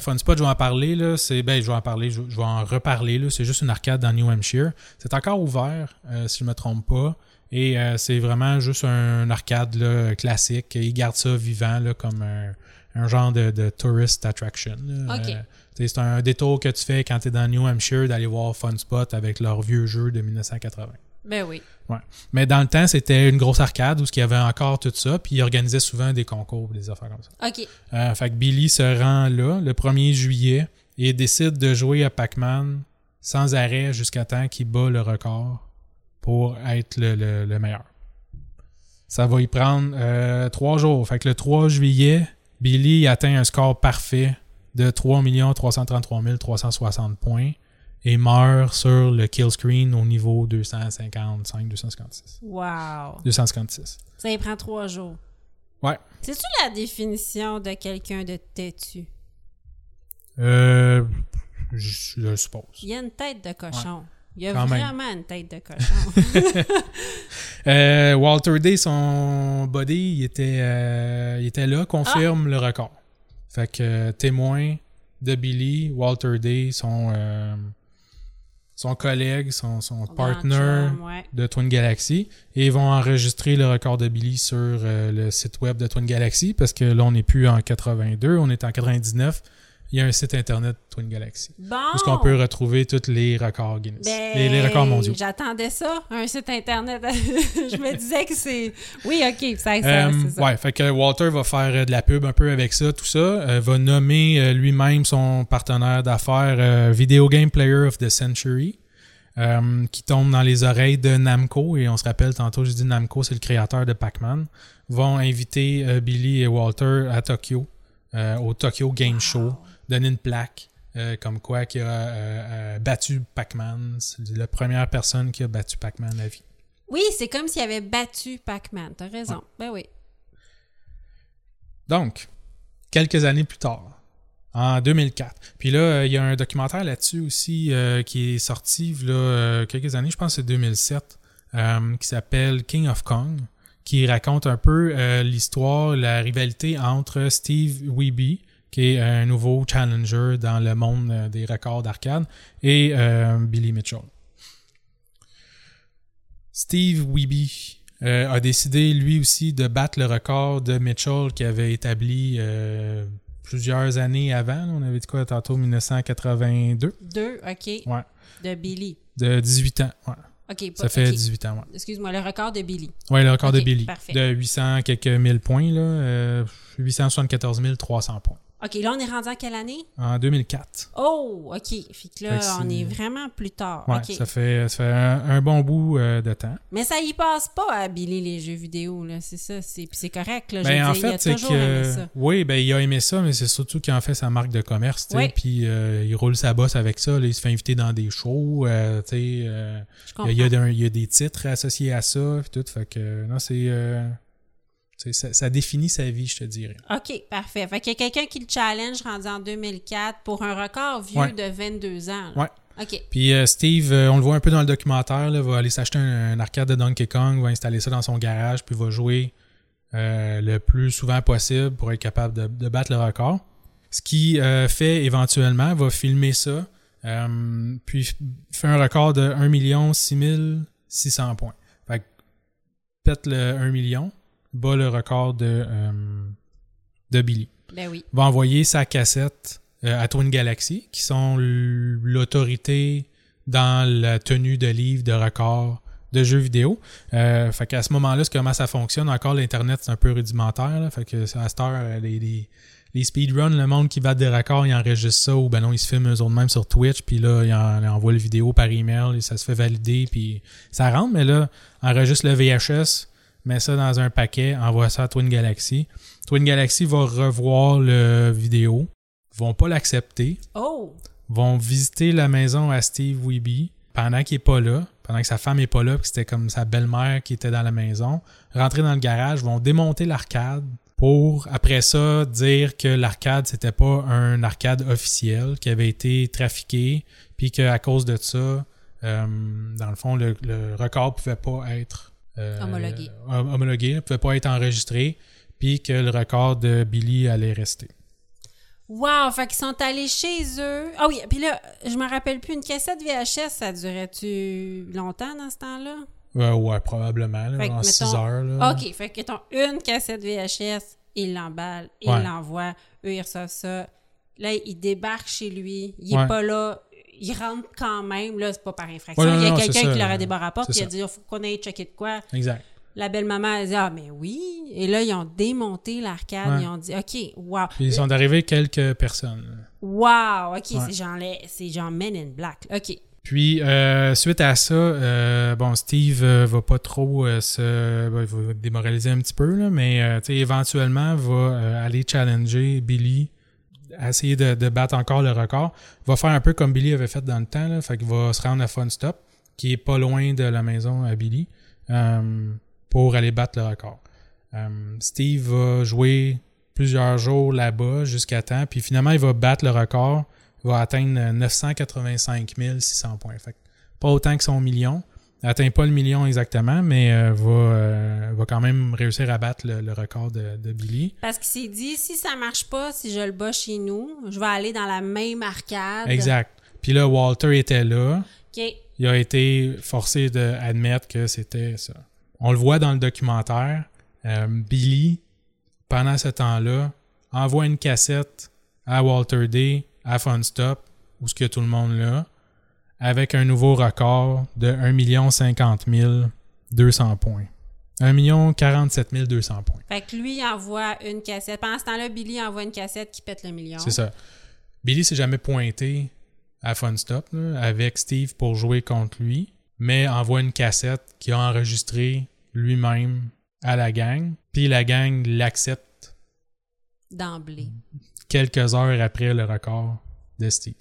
Fun Spot, je vais en parler, là, c'est, ben, je vais en parler, je, je vais en reparler, là, c'est juste une arcade dans New Hampshire. C'est encore ouvert, si je me trompe pas, et euh, c'est vraiment juste un, arcade là, classique. Ils gardent ça vivant, là, comme un, un genre de, de tourist attraction. Euh, c'est un détour que tu fais quand tu es dans New Hampshire d'aller voir Fun Spot avec leur vieux jeu de 1980. Ben oui. Mais dans le temps, c'était une grosse arcade où il y avait encore tout ça, puis ils organisaient souvent des concours, des affaires comme ça. OK. Euh, fait que Billy se rend là le 1er juillet et décide de jouer à Pac-Man sans arrêt jusqu'à temps qu'il bat le record pour être le, le- le meilleur. Ça va y prendre euh, trois jours. Fait que le 3 juillet, Billy atteint un score parfait de 3 333 360 points et meurt sur le kill screen au niveau 255-256. Wow. 256. Ça y prend trois jours. Ouais. C'est-tu la définition de quelqu'un de têtu? Euh, je, je suppose. Il y a une tête de cochon. Il y a Quand même. vraiment une tête de cochon. Euh, Walter Day, son body, il était, euh, il était là, confirme le record. Fait que euh, témoin de Billy, Walter Day, son, son collègue, son, son Son partner grand chum, ouais. de Twin Galaxy, et ils vont enregistrer le record de Billy sur le site web de Twin Galaxy, parce que là, on n'est plus en 82, on est en 99. Il y a un site internet Twin Galaxy. Bon. Où est-ce qu'on peut retrouver tous les records Guinness, Ben, les, les records mondiaux. J'attendais ça, un site internet. je me disais que c'est. Oui, ok, ça, c'est ça. ouais, fait que Walter va faire euh, de la pub un peu avec ça, tout ça. Euh, va nommer lui-même son partenaire d'affaires euh, Video Game Player of the Century, euh, qui tombe dans les oreilles de Namco. Et on se rappelle, tantôt, je dis Namco, c'est le créateur de Pac-Man. Vont inviter Billy et Walter à Tokyo, au Tokyo Game Show, donner une plaque. euh, comme quoi qui a euh, euh, battu Pac-Man. C'est la première personne qui a battu Pac-Man à vie. Oui, c'est comme s'il avait battu Pac-Man. T'as raison. Ben oui. Donc, quelques années plus tard, en 2004. Puis là, il y a un documentaire là-dessus aussi qui est sorti là, quelques années, je pense que c'est 2007, euh, qui s'appelle King of Kong, qui raconte un peu l'histoire, la rivalité entre Steve Weeby, qui est un nouveau challenger dans le monde euh, des records d'arcade, et euh, Billy Mitchell. Steve Weeby euh, a décidé lui aussi de battre le record de Mitchell qui avait établi euh, plusieurs années avant. On avait dit quoi tantôt 1982 Deux, ok. Ouais. De Billy. de 18 ans. Ouais. Ok, Ça fait ok. 18 ans. Ouais. Excuse-moi, le record de Billy. Ouais, le record de Billy parfait. de 800 quelques mille points là, euh, 874 300 points Ok, là, on est rendu en quelle année? en 2004. Oh, ok. Fait que là, Fait que on est vraiment plus tard. Ouais, ça fait ça fait un, un bon bout euh, de temps. Mais ça y passe pas à Billy les jeux vidéo, là. C'est ça. C'est puis c'est correct, là. Ben, en dire, fait, c'est toujours aimé que. ça. Oui, ben, il a aimé ça, mais c'est surtout qu'il en fait sa marque de commerce. tu sais, Oui. Puis euh, il roule sa bosse avec ça. là, il se fait inviter dans des shows. euh, tu sais, euh, Je comprends. il, y a, il y a des titres associés à ça. Puis tout, fait que, non, c'est. Ça, ça définit sa vie, je te dirais. OK, parfait. Fait qu'il y a quelqu'un qui le challenge rendu en 2004 pour un record vieux Ouais. de 22 ans. là. Ouais. OK. Puis euh, Steve, euh, on le voit un peu dans le documentaire, là, va aller s'acheter un, un arcade de Donkey Kong, va installer ça dans son garage, puis va jouer euh, le plus souvent possible pour être capable de, de battre le record. Ce qui fait éventuellement, va filmer ça, puis fait un record de 1 6600 points. Fait que pète le 1 million, bat le record de, euh, de Billy Ben oui. va envoyer sa cassette euh, à Twin Galaxy, qui sont l'autorité dans la tenue de livres, de records, de jeux vidéo. Euh, fait qu'à ce moment-là, c'est comment ça fonctionne. Encore, l'Internet, c'est un peu rudimentaire. là. fait que à cette heure, les, les, les speedruns, le monde qui bat des records, ils enregistrent ça ou ben non, ils se filment eux autres même sur Twitch, puis là, ils, en- ils envoient la vidéo par email et ça se fait valider, puis ça rentre, mais là, enregistre le VHS, met ça dans un paquet, envoie ça à Twin Galaxy. Twin Galaxy va revoir le vidéo, vont pas l'accepter, Oh! vont visiter la maison à Steve Weeby pendant qu'il est pas là, pendant que sa femme est pas là, puis c'était comme sa belle-mère qui était dans la maison, rentrer dans le garage, vont démonter l'arcade pour après ça dire que l'arcade c'était pas un arcade officiel qui avait été trafiqué, puis qu'à cause de ça, euh, dans le fond, le, le record pouvait pas être euh, Homologué. homologué, pouvait pas être enregistré, puis que le record de Billy allait rester. Wow! Fait qu'ils sont allés chez eux. Ah oui, puis là, je me rappelle plus, une cassette VHS, ça durait-tu longtemps dans ce temps-là? Euh, ouais, probablement, là, en 6 mettons- heures. Là. OK, fait qu'ils ont une cassette VHS, ils l'emballent, ils Ouais. l'envoient, eux, ils reçoivent ça. Là, ils débarquent chez lui, il est Ouais. pas là, il rentre quand même, là, c'est pas par infraction. Ouais, non, il y a quelqu'un qui leur a débarré la porte, il a dit, il faut qu'on aille checker de quoi. Exact. La belle-maman, elle dit, ah, mais oui. Et là, ils ont démonté l'arcade, Ouais. ils ont dit, OK, wow. Puis ils sont arrivés quelques personnes. Wow, OK, Ouais. c'est genre, genre Men in Black. OK. Puis, euh, suite à ça, euh, bon, Steve euh, va pas trop euh, se. ben, il va démoraliser un petit peu, là, mais euh, éventuellement va aller challenger Billy, essayer de, battre encore le record. Va faire un peu comme Billy avait fait dans le temps, là, fait qu'il va se rendre à Fun Stop, qui est pas loin de la maison à Billy, euh, pour aller battre le record. Euh, Steve va jouer plusieurs jours là-bas jusqu'à temps, puis finalement, il va battre le record va atteindre euh, 985 600 points. Fait pas autant que son million. Atteint pas le million exactement, mais euh, va, euh, va quand même réussir à battre le, le record de, de Billy. Parce qu'il s'est dit, si ça marche pas, si je le bats chez nous, je vais aller dans la même arcade. Exact. Puis là, Walter était là. Il a été forcé d'admettre que c'était ça. On le voit dans le documentaire. euh, Billy, pendant ce temps-là, envoie une cassette à Walter Day, à Fun Stop, où ce que tout le monde là, avec un nouveau record de 1 50 200 points. 1 47 200 points. Fait que lui, il envoie une cassette. Pendant ce temps-là, Billy envoie une cassette qui pète le million. C'est ça. Billy s'est jamais pointé à Fun Stop là, avec Steve pour jouer contre lui, mais envoie une cassette qu'il a enregistrée lui-même à la gang, puis la gang l'accepte D'emblée. quelques heures après le record de Steve.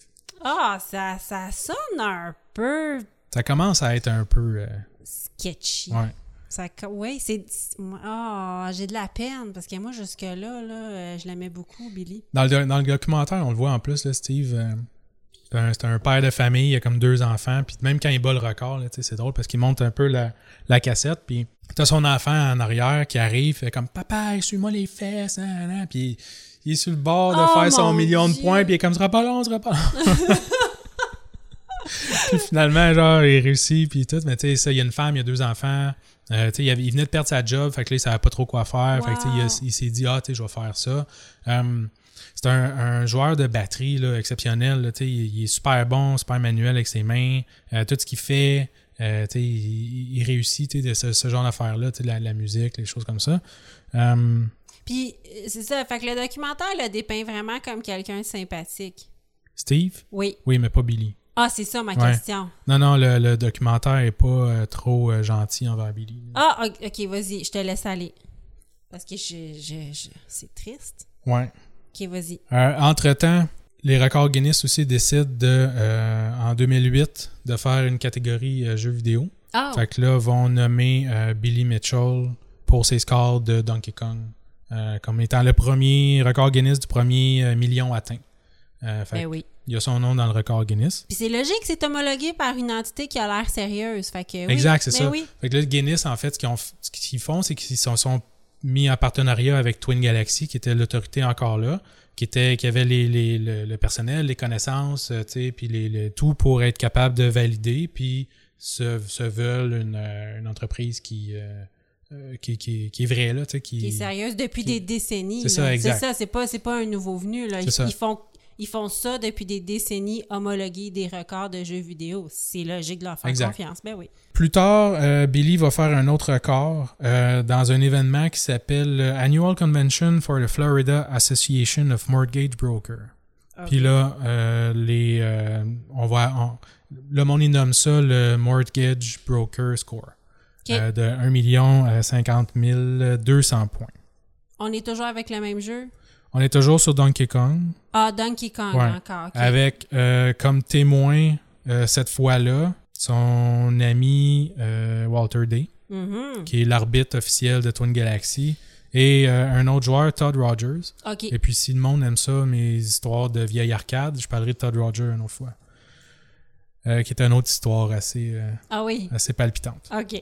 Ah, ça, ça sonne un peu Ça commence à être un peu... euh, sketchy. ouais. Ça, oui, c'est. Ah, j'ai de la peine parce que moi, jusque-là, là, euh, je l'aimais beaucoup, Billy. Dans le, dans le documentaire, on le voit en plus, là, Steve. euh, c'est un, père de famille, il a comme deux enfants. Puis même quand il bat le record, c'est drôle parce qu'il monte un peu la, la cassette. Puis t'as son enfant en arrière qui arrive, fait comme Papa, suis-moi les fesses. Nan. Puis il est sur le bord de Oh, faire son million de points. Puis il est comme Ce sera pas long, ce sera pas long. puis finalement, genre, il réussit. Puis tout. Mais tu sais, ça, il y a une femme, il y a deux enfants. Euh, tu sais, il, avait- il venait de perdre sa job, fait que là, il savait pas trop quoi faire. Fait que, tu sais, il, il s'est dit, ah, tu sais, je vais faire ça. Euh, c'est un, un joueur de batterie là, exceptionnel. là, tu sais, il, il est super bon, super manuel avec ses mains. Euh, tout ce qu'il fait, euh, tu sais, il, il réussit tu sais, de ce, ce genre d'affaires-là, tu sais, la, la musique, les choses comme ça. Puis, euh, c'est ça. Fait que le documentaire le dépeint vraiment comme quelqu'un de sympathique. Steve? Oui. Oui, mais pas Billy. Ah, c'est ça ma Ouais. question. Non, non, le, le documentaire est pas euh, trop euh, gentil envers Billy. Ah, ok, vas-y, je te laisse aller. Parce que je, je, je- c'est triste. Ouais. Ok, vas-y. Euh, entre-temps, les records Guinness aussi décident de, en 2008 de faire une catégorie jeux vidéo. Ah, Fait que là, vont nommer Billy Mitchell pour ses scores de Donkey Kong euh, comme étant le premier record Guinness du premier euh, million atteint. Euh, fait ben oui. il y a son nom dans le record Guinness. Puis c'est logique, c'est homologué par une entité qui a l'air sérieuse. Fait que oui. Exact, c'est Ben ça. oui. Fait que là, Guinness, en fait, ce qu'ils, ont f- ce qu'ils font, c'est qu'ils sont, sont mis en partenariat avec Twin Galaxy, qui était l'autorité encore là, qui était qui avait les, les- le, le personnel, les connaissances, tu sais, puis les, le- tout pour être capable de valider, puis se, se veulent une, une entreprise qui, euh, euh, qui, qui, qui est vraie, là, tu sais, qui... Qui est sérieuse depuis des décennies. C'est ça, exact. C'est ça, c'est pas, c'est pas un nouveau venu. Là. Ils, font, ils font ça depuis des décennies, homologuer des records de jeux vidéo. C'est logique de leur faire Exact. confiance. Ben oui. Plus tard, euh, Billy va faire un autre record euh, dans un événement qui s'appelle le Annual Convention for the Florida Association of Mortgage Brokers. Puis là, euh, les, on va, on- le monde il nomme ça le Mortgage Broker Score. Euh, de 1 million euh, 50 200 points. On est toujours avec le même jeu? On est toujours sur Donkey Kong, Ah, Donkey Kong Ouais. encore. Avec euh, comme témoin euh, cette fois-là son ami euh, Walter Day, Mhm. qui est l'arbitre officiel de Twin Galaxy, et euh, un autre joueur, Todd Rogers. OK. Et puis si le monde aime ça, mes histoires de vieille arcade, je parlerai de Todd Rogers une autre fois. Euh, qui est une autre histoire assez, euh, Ah oui. assez palpitante. OK.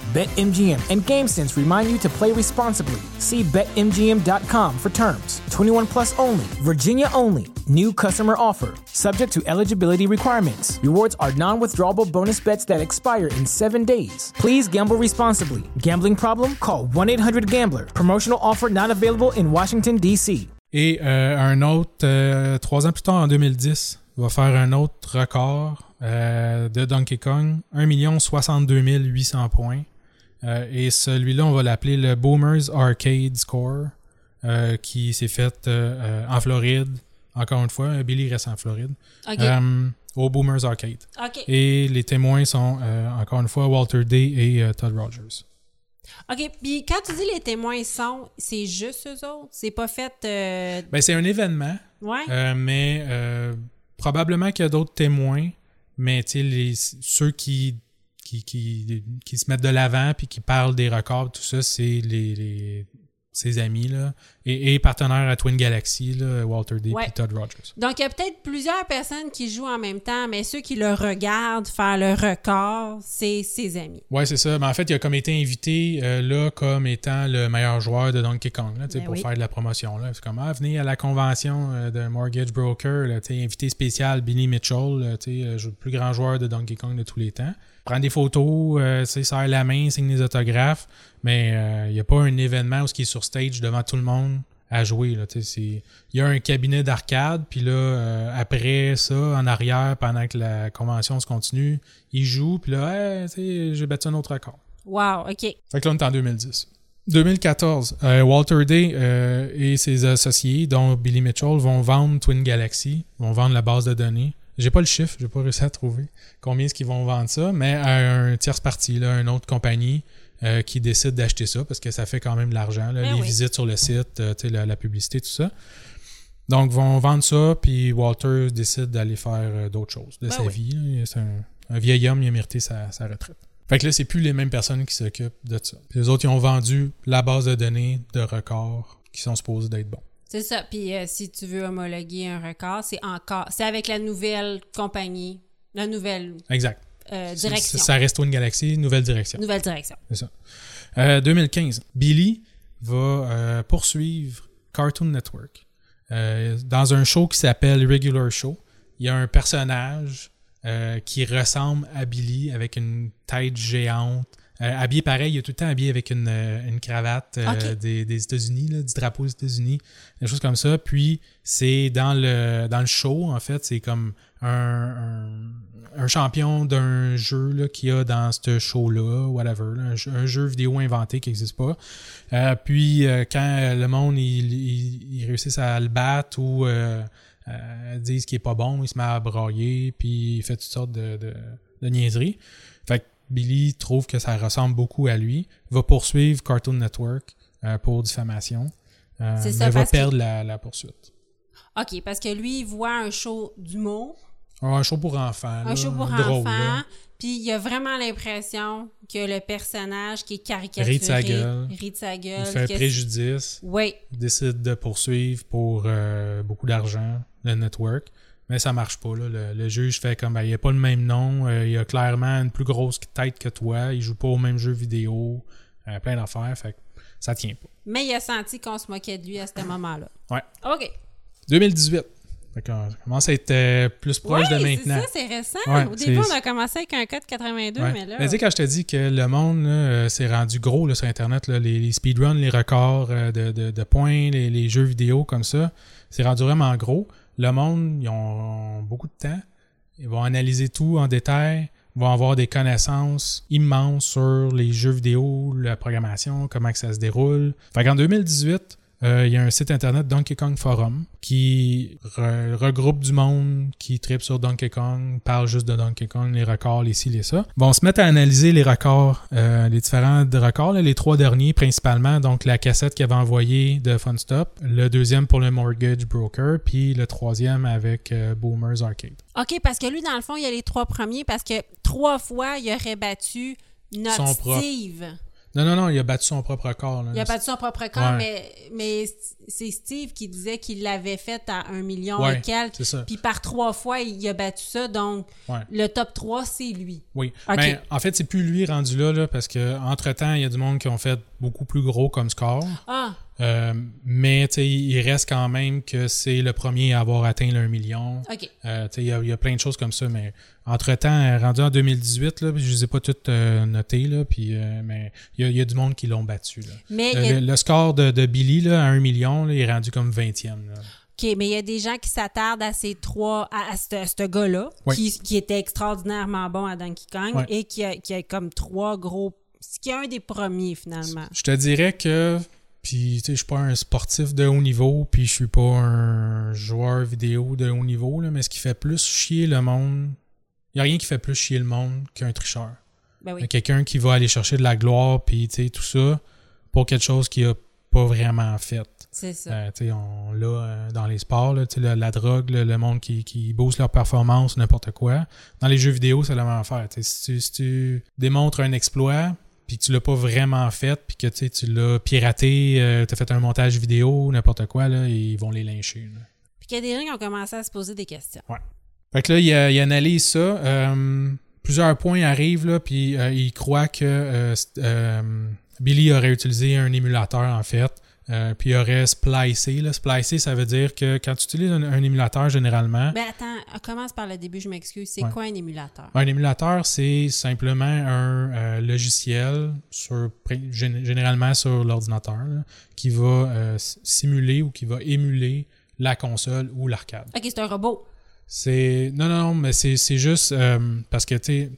BetMGM and GameSense remind you to play responsibly. See BetMGM.com for terms. 21 plus only, Virginia only. New customer offer. Subject to eligibility requirements. Rewards are non withdrawable bonus bets that expire in seven days. Please gamble responsibly. Gambling problem? Call 1 800 Gambler. Promotional offer not available in Washington, D.C. Et euh, un autre, euh, trois ans plus tard, en 2010, va faire un autre record euh, de Donkey Kong, 1 62 800 points. Euh, et celui-là, on va l'appeler le Boomers Arcade Score, euh, qui s'est fait euh, en Floride. Encore une fois, Billy reste en Floride. Au Boomers Arcade. Et les témoins sont, encore une fois, Walter Day et Todd Rogers. OK. Puis quand tu dis les témoins sont, c'est juste eux autres? C'est pas fait. Ben, c'est un événement. Ouais. Mais probablement qu'il y a d'autres témoins, mais tu sais, les- ceux qui, qui, qui, qui se mettent de l'avant puis qui parlent des records, tout ça, c'est les, les- ses amis là, et, et partenaires à Twin Galaxy, là, Walter Ouais. et Todd Rogers. Donc, il y a peut-être plusieurs personnes qui jouent en même temps, mais ceux qui le regardent faire le record, c'est ses amis. Ouais, c'est ça. Mais en fait, il a comme été invité euh, là comme étant le meilleur joueur de Donkey Kong là, Ben pour oui. faire de la promotion. C'est comme ah, venez à la convention euh, de Mortgage Broker, là, invité spécial Billy Mitchell, euh, le plus grand joueur de Donkey Kong de tous les temps. Prend des photos, euh, serre la main, signe des autographes, mais euh, il n'y a pas un événement où il est sur stage devant tout le monde à jouer. Il y a un cabinet d'arcade, puis là, euh, après ça, en arrière, pendant que la convention se continue, il joue, puis là, Hey, j'ai battu un autre record. Wow, OK. Fait que là, on est en 2010. 2014, euh, Walter Day euh, et ses associés, dont Billy Mitchell, vont vendre Twin Galaxy, vont vendre la base de données. J'ai pas le chiffre, j'ai pas réussi à trouver combien est-ce qu'ils vont vendre ça, mais à un tierce parti, là, une autre compagnie euh, qui décide d'acheter ça parce que ça fait quand même de l'argent, là, Ben les oui. visites sur le site, euh, la, la publicité, tout ça. Donc, vont vendre ça, puis Walter décide d'aller faire euh, d'autres choses de Ben sa oui. vie. C'est un, un vieil homme, il a mérité sa, sa retraite. Fait que là, c'est plus les mêmes personnes qui s'occupent de ça. Puis les autres, ils ont vendu la base de données de records qui sont supposés d'être bons. C'est ça. Puis euh, si tu veux homologuer un record, c'est encore. C'est avec la nouvelle compagnie, la nouvelle Exact. euh, direction. Ça reste une galaxie, nouvelle direction. Nouvelle direction. C'est ça. Euh, 2015, Billy va euh, poursuivre Cartoon Network euh, dans un show qui s'appelle Regular Show. Il y a un personnage euh, qui ressemble à Billy avec une tête géante. Euh, habillé pareil, il est tout le temps habillé avec une, euh, une cravate euh, des, des États-Unis, du drapeau des États-Unis, des choses comme ça. Puis c'est dans le dans le show, en fait, c'est comme un, un, un champion d'un jeu là, qu'il y a dans ce show-là, whatever, là, un, jeu, un jeu vidéo inventé qui n'existe pas. Euh, puis euh, quand le monde il, il, il réussissent à le battre ou euh, euh, disent qu'il est pas bon, il se met à brailler, puis il fait toutes sortes de, de, de niaiseries. Billy trouve que ça ressemble beaucoup à lui, va poursuivre Cartoon Network euh, pour diffamation, euh, C'est mais ça, va que- perdre la, la poursuite. OK, parce que lui, il voit un show d'humour, Un show pour enfants. un show pour drôle, enfants, puis il a vraiment l'impression que le personnage qui est caricaturé Rit de sa gueule. rit de sa gueule. Il fait que- préjudice. Oui, décide de poursuivre pour euh, beaucoup d'argent le network. Mais ça marche pas. Là. Le, le juge fait comme ben, il a pas le même nom, euh, il a clairement une plus grosse tête que toi, il joue pas au même jeu vidéo. euh, plein d'affaires. Fait que ça tient pas. Mais il a senti qu'on se moquait de lui à ce moment-là. Ouais. OK. 2018. Fait qu'on commence à être euh, plus proche Ouais, de c'est maintenant. ça, c'est récent. Ouais, Au début, c'est- on a commencé avec un code 82, Ouais. mais là. Mais quand je te dis que le monde euh, s'est rendu gros là, sur Internet, là, les, les speedruns, les records euh, de, de- de points, les, les jeux vidéo comme ça, c'est rendu vraiment gros. Le monde, ils ont beaucoup de temps. Ils vont analyser tout en détail, vont avoir des connaissances immenses sur les jeux vidéo, la programmation, comment que ça se déroule. Fait qu'en 2018, euh, il y a un site internet Donkey Kong Forum qui re- regroupe du monde qui tripe sur Donkey Kong, parle juste de Donkey Kong, les records, les ci, les ça. Vont se mettre à analyser les records, euh, les différents records, là, les trois derniers principalement, donc la cassette qu'il avait envoyée de Fun Stop, le deuxième pour le Mortgage Broker, puis le troisième avec euh, Boomers Arcade. OK, parce que lui, dans le fond, il y a les trois premiers parce que trois fois, il aurait battu notre Son propre. Non, non, non, il a battu son propre là. Il a battu son propre corps, Ouais. mais, mais c'est Steve qui disait qu'il l'avait fait à un million Ouais, et quelques. ça. Puis par trois fois, il a battu ça. Donc, Ouais. le top 3, c'est lui. Oui. Mais en fait, c'est plus lui rendu là, là parce que entre temps, il y a du monde qui ont fait beaucoup plus gros comme score. Ah, Euh, mais il reste quand même que c'est le premier à avoir atteint le 1 million. Euh, il y, a- il y a plein de choses comme ça, mais entre-temps, rendu en 2018, là, je les ai pas toutes euh, notées, là, puis, mais il y, a- il y a du monde qui l'ont battu. Là. Mais, Le, a, score de, de Billy là, à 1 million, là, il est rendu comme 20e. là. OK, mais il y a des gens qui s'attardent à ces trois, à, à ce, ce gars-là, Oui. qui, qui était extraordinairement bon à Donkey Kong et qui a, qui a comme trois gros. qui est un des premiers, finalement. Je te dirais que, puis tu sais, je suis pas un sportif de haut niveau, puis je suis pas un joueur vidéo de haut niveau, là, mais ce qui fait plus chier le monde, il y a rien qui fait plus chier le monde qu'un tricheur. Ben oui. Quelqu'un qui va aller chercher de la gloire, puis tu sais, tout ça, pour quelque chose qu'il a pas vraiment fait. C'est ça. Euh, tu sais, on l'a euh, dans les sports, là, tu sais, la, la drogue, le, le monde qui, qui booste leur performance, n'importe quoi. Dans les jeux vidéo, c'est la même affaire. Si tu, si tu démontres un exploit, puis que tu l'as pas vraiment fait, puis que tu sais, tu l'as piraté, euh, tu as fait un montage vidéo, n'importe quoi, là, ils vont les lyncher. là. Puis qu'il y a des ont commencé à se poser des questions. Fait que là, il, il analyse ça. euh, plusieurs points arrivent, là, puis euh, il croit que euh, euh, Billy aurait utilisé un émulateur, en fait. Euh, puis il aurait splicé. Là. Splicé, ça veut dire que quand tu utilises un, un émulateur, généralement, Ben attends, on commence par le début, je m'excuse. C'est Ouais. quoi un émulateur? un émulateur, c'est simplement un euh, logiciel, sur, généralement sur l'ordinateur, qui va euh, simuler ou qui va émuler la console ou l'arcade. OK, c'est un robot. C'est non non non, mais c'est c'est juste euh, parce que tu sais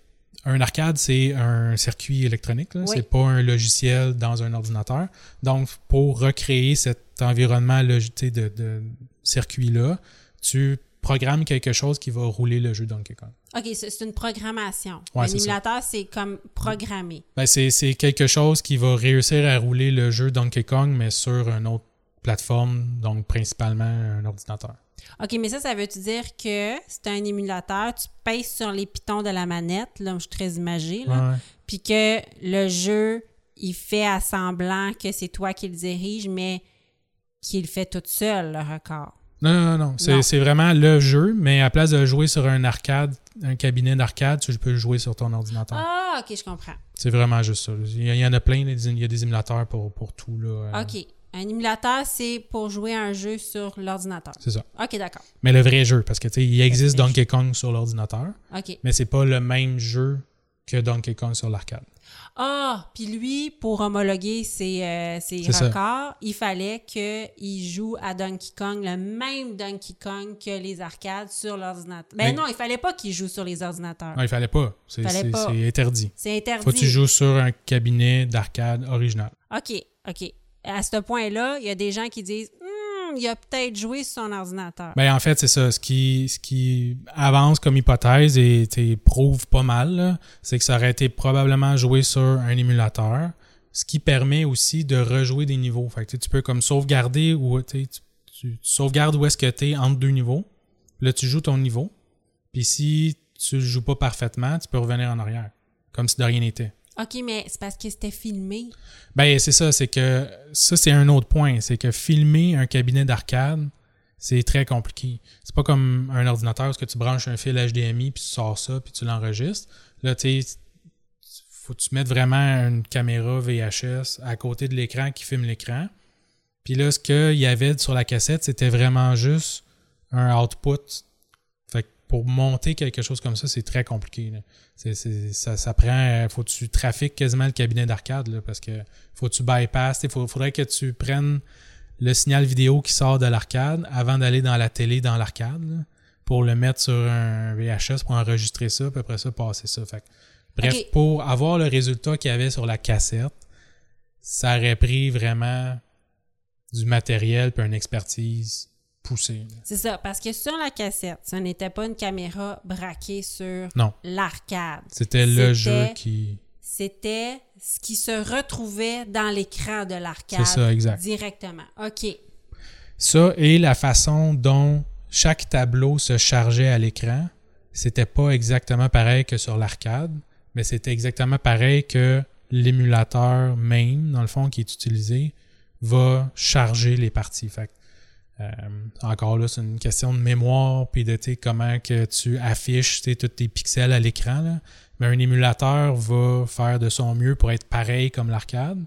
un arcade c'est un circuit électronique Oui. c'est pas un logiciel dans un ordinateur. Donc pour recréer cet environnement de, de circuit là, tu programmes quelque chose qui va rouler le jeu Donkey Kong. OK, c'est une programmation. Ouais, un émulateur, c'est comme programmé. Ben, c'est quelque chose qui va réussir à rouler le jeu Donkey Kong mais sur une autre plateforme, donc principalement un ordinateur. OK, mais ça, ça veut-tu dire que c'est un émulateur, tu pèses sur les pitons de la manette, là, je suis très imagée, là, puis que le jeu, il fait à semblant que c'est toi qui le dirige, mais qu'il fait tout seul, le record? Non, non, non, non. C'est, vraiment le jeu, mais à place de jouer sur un arcade, un cabinet d'arcade, tu peux le jouer sur ton ordinateur. Ah, OK, je comprends. C'est vraiment juste ça. Il y, en a plein, il y a des émulateurs pour, pour tout. Là, euh, OK. Un émulateur, c'est pour jouer à un jeu sur l'ordinateur. C'est ça. OK, d'accord. Mais le vrai jeu, parce que tu sais, il existe Donkey Kong sur l'ordinateur, OK. mais c'est pas le même jeu que Donkey Kong sur l'arcade. Ah, puis lui, pour homologuer ses, euh, ses C'est ça. records, il fallait qu'il joue à Donkey Kong, le même Donkey Kong que les arcades sur l'ordinateur. Ben Mais- non, il fallait pas qu'il joue sur les ordinateurs. Non, il fallait pas. c'est interdit. C'est interdit. Faut que tu joues sur un cabinet d'arcade original. OK, OK. À ce point-là, il y a des gens qui disent Hmm, il a peut-être joué sur son ordinateur. Ben, en fait, c'est ça. Ce qui, ce qui avance comme hypothèse et prouve pas mal, c'est que ça aurait été probablement joué sur un émulateur, ce qui permet aussi de rejouer des niveaux. Fait que, tu peux comme sauvegarder ou tu sauvegardes où est-ce que tu es entre deux niveaux. Là, tu joues ton niveau. Puis si tu le joues pas parfaitement, tu peux revenir en arrière. Comme si de rien n'était. OK, mais c'est parce que c'était filmé. Ben, c'est ça, c'est que ça, c'est un autre point. C'est que filmer un cabinet d'arcade, c'est très compliqué. C'est pas comme un ordinateur où tu branches un fil HDMI puis tu sors ça puis tu l'enregistres. Là, tu sais, faut que tu mettes vraiment une caméra VHS à côté de l'écran qui filme l'écran. Puis là, ce qu'il y avait sur la cassette, c'était vraiment juste un output. Pour monter quelque chose comme ça, c'est très compliqué. là. Ça, ça prend. Faut que tu trafiques quasiment le cabinet d'arcade là, parce que faut que tu bypasses. Il faudrait que tu prennes le signal vidéo qui sort de l'arcade avant d'aller dans la télé dans l'arcade pour le mettre sur un VHS pour enregistrer ça, puis après ça, passer ça. Fait que, bref, pour avoir le résultat qu'il y avait sur la cassette, ça aurait pris vraiment du matériel puis une expertise poussée. là. C'est ça, parce que sur la cassette, ce n'était pas une caméra braquée sur l'arcade. c'était le jeu qui. C'était ce qui se retrouvait dans l'écran de l'arcade. C'est ça, exact. Directement. OK. Ça et la façon dont chaque tableau se chargeait à l'écran, c'était pas exactement pareil que sur l'arcade, mais c'était exactement pareil que l'émulateur MAME, dans le fond, qui est utilisé, va charger les parties. Fait que, euh, encore là, c'est une question de mémoire puis de comment que tu affiches tous tes pixels à l'écran. Mais un émulateur va faire de son mieux pour être pareil comme l'arcade.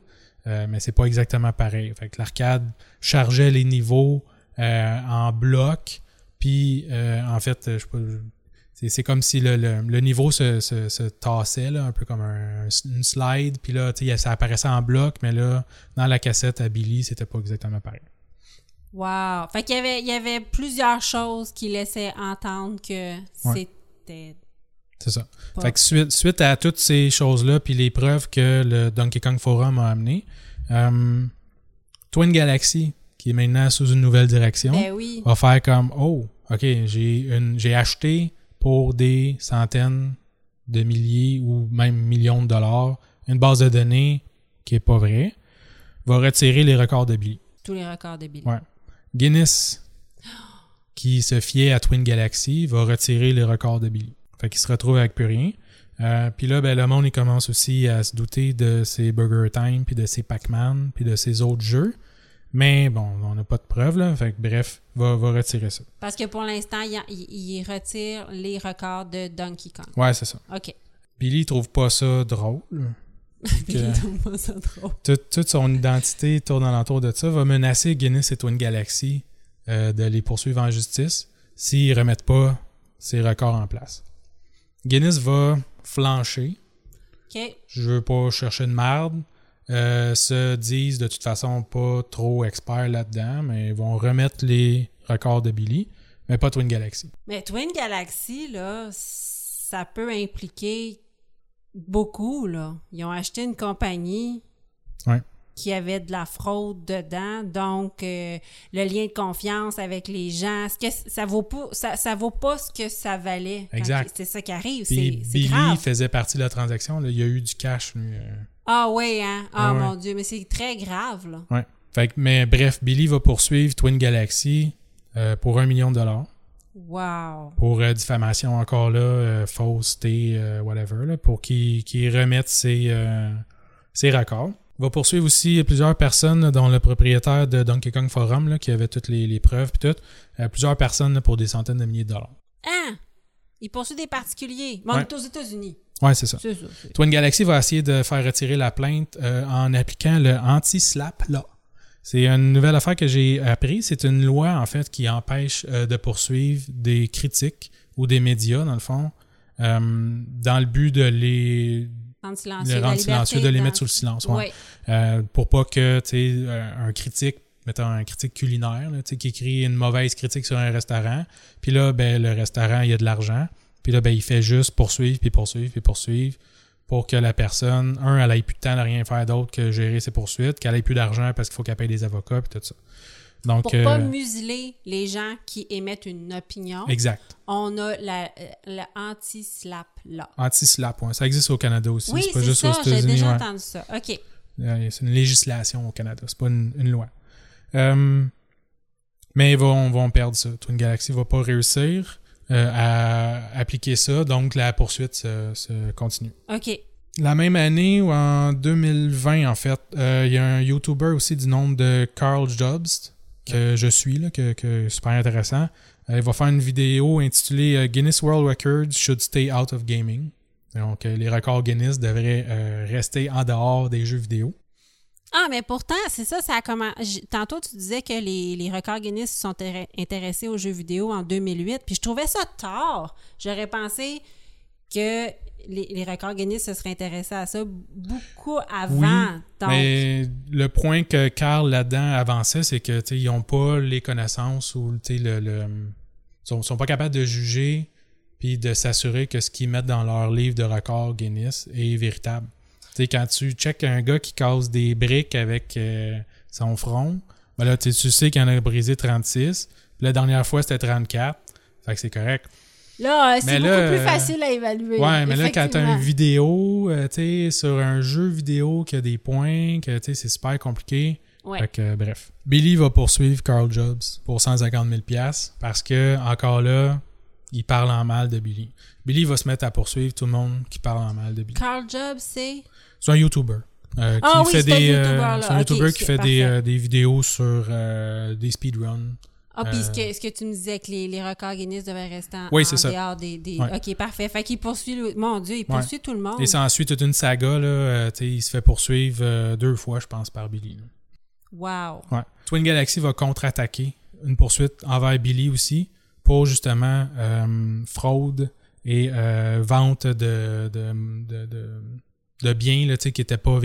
Euh, mais c'est pas exactement pareil. Fait que l'arcade chargeait les niveaux euh, en bloc, puis euh, en fait, je sais pas, c'est, comme si le, le- le niveau se, se, se tassait, là, un peu comme un, une slide, puis là, ça apparaissait en bloc, mais là, dans la cassette à Billy, c'était pas exactement pareil. Wow. Fait qu'il y avait, il y avait plusieurs choses qui laissaient entendre que Ouais. c'était. C'est ça. Pas- Fait que suite, suite à toutes ces choses-là, puis les preuves que le Donkey Kong Forum a amené, euh, Twin Galaxy, qui est maintenant sous une nouvelle direction, Ben oui. va faire comme oh ok j'ai acheté pour des centaines de milliers ou même millions de dollars une base de données qui est pas vraie va retirer les records de Billy Tous les records de Billy. Ouais. Guinness qui se fiait à Twin Galaxy va retirer les records de Billy fait qu'il se retrouve avec plus rien Euh, puis là ben le monde il commence aussi à se douter de ses Burger Time puis de ses Pac-Man puis de ses autres jeux mais bon on n'a pas de preuves là fait que bref va, va retirer ça Parce que pour l'instant, il, il- retire les records de Donkey Kong. Ouais, c'est ça. OK. Billy trouve pas ça drôle. Drôle. Toute, toute son identité tourne alentour de ça. Va menacer Guinness et Twin Galaxy euh, de les poursuivre en justice s'ils remettent pas ses records en place. Guinness va flancher. OK. Je veux pas chercher de merde. Euh, se disent de toute façon pas trop experts là-dedans, mais ils vont remettre les records de Billy, mais pas Twin Galaxy. Mais Twin Galaxy, là, ça peut impliquer beaucoup, là. Ils ont acheté une compagnie Ouais. qui avait de la fraude dedans, donc euh, le lien de confiance avec les gens, ce que ça vaut pas, ça, ça vaut pas ce que ça valait. Exact. C'est ça qui arrive, c'est Billy faisait partie de la transaction. là. Il y a eu du cash. lui, euh. Ah oui, hein? Ah Ah ouais. mon Dieu, mais c'est très grave, là. Ouais. Fait que, mais bref, Billy va poursuivre Twin Galaxy euh, pour un million de dollars. Wow. Pour euh, diffamation encore là, euh, fausseté, euh, whatever, là, pour qu'il qu'il remette ses, euh, ses records. Il va poursuivre aussi plusieurs personnes, dont le propriétaire de Donkey Kong Forum, là, qui avait toutes les, les preuves puis tout. Plusieurs personnes là, pour des centaines de milliers de dollars. Hein? Il poursuit des particuliers. Mais on Ouais. est aux États-Unis. Ouais, c'est ça. Ça. Twin Galaxy va essayer de faire retirer la plainte en appliquant le anti-slap law. C'est une nouvelle affaire que j'ai appris. C'est une loi, en fait, qui empêche euh, de poursuivre des critiques ou des médias, dans le fond, euh, dans le but de les, Rendre silencieux. rendre de les mettre sous le silence. ouais. Euh, pour pas que, tu sais, un critique, mettons un critique culinaire, là, tu sais, qui écrit une mauvaise critique sur un restaurant, puis là, ben, le restaurant, il y a de l'argent, puis là, ben, il fait juste poursuivre, puis poursuivre, puis poursuivre, pour que la personne, un, elle ait plus de temps de rien faire d'autre que gérer ses poursuites, qu'elle ait plus d'argent parce qu'il faut qu'elle paye des avocats, puis tout ça. Donc, Pour euh, pas museler les gens qui émettent une opinion, exact. on a la, euh, le anti-slap là. Anti-slap, ouais. ça existe au Canada aussi, Oui, c'est pas juste ça, aux j'ai États-Unis. déjà ouais. entendu ça. OK. Euh, C'est une législation au Canada, c'est pas une, une loi. Euh, mais ils vont, vont perdre ça. Twin Galaxy va pas réussir euh, à appliquer ça, donc la poursuite se, se continue. OK. La même année, ou en 2020, en fait, euh, il y a un YouTuber aussi du nom de Carl Jobs que je suis, là, que, que super intéressant. Euh, il va faire une vidéo intitulée Guinness World Records should stay out of gaming. Donc, les records Guinness devraient rester en dehors des jeux vidéo. Ah, mais pourtant, c'est ça, ça a comment... j- Tantôt, tu disais que les, les records Guinness se sont intér- intéressés aux jeux vidéo en 2008, puis je trouvais ça tard. J'aurais pensé que les, les records Guinness se seraient intéressés à ça beaucoup avant. Donc, Mais le point que Carl là-dedans avançait, c'est que ils n'ont pas les connaissances ou le, le sont, sont pas capables de juger puis de s'assurer que ce qu'ils mettent dans leur livre de records Guinness est véritable. Tu sais, quand tu checkes un gars qui casse des briques avec euh, son front, ben là, tu sais, qu'il en a brisé 36. Puis la dernière fois, c'était 34. Fait que c'est correct. là, c'est mais beaucoup là, plus euh, facile à évaluer. Ouais, mais là, quand t'as une vidéo, euh, tu sais, sur un jeu vidéo qui a des points, que tu sais, c'est super compliqué. Ouais. Fait que, euh, bref. Billy va poursuivre Carl Jobs pour 150 000 parce que, encore là, il parle en mal de Billy. Billy va se mettre à poursuivre tout le monde qui parle en mal de Billy. Carl Jobs, c'est... C'est un YouTuber. euh, qui Ah oui, fait c'est un des, YouTuber, euh, là. c'est un YouTuber qui c'est fait des, euh, des vidéos sur euh, des speedruns. Ah, puis ce, que, ce que tu me disais, que les, les records Guinness devaient rester en, Oui, en c'est ça. dehors des... des- Ouais. OK, parfait. Fait qu'il poursuit... le- Mon Dieu, il poursuit tout le monde. Et ça ensuit toute une saga. Là, euh, il se fait poursuivre euh, deux fois, je pense, par Billy. là. Wow. Ouais. Twin Galaxy va contre-attaquer une poursuite envers Billy aussi pour justement euh, fraude et vente de, de, de, de- de biens là, qui n'étaient pas.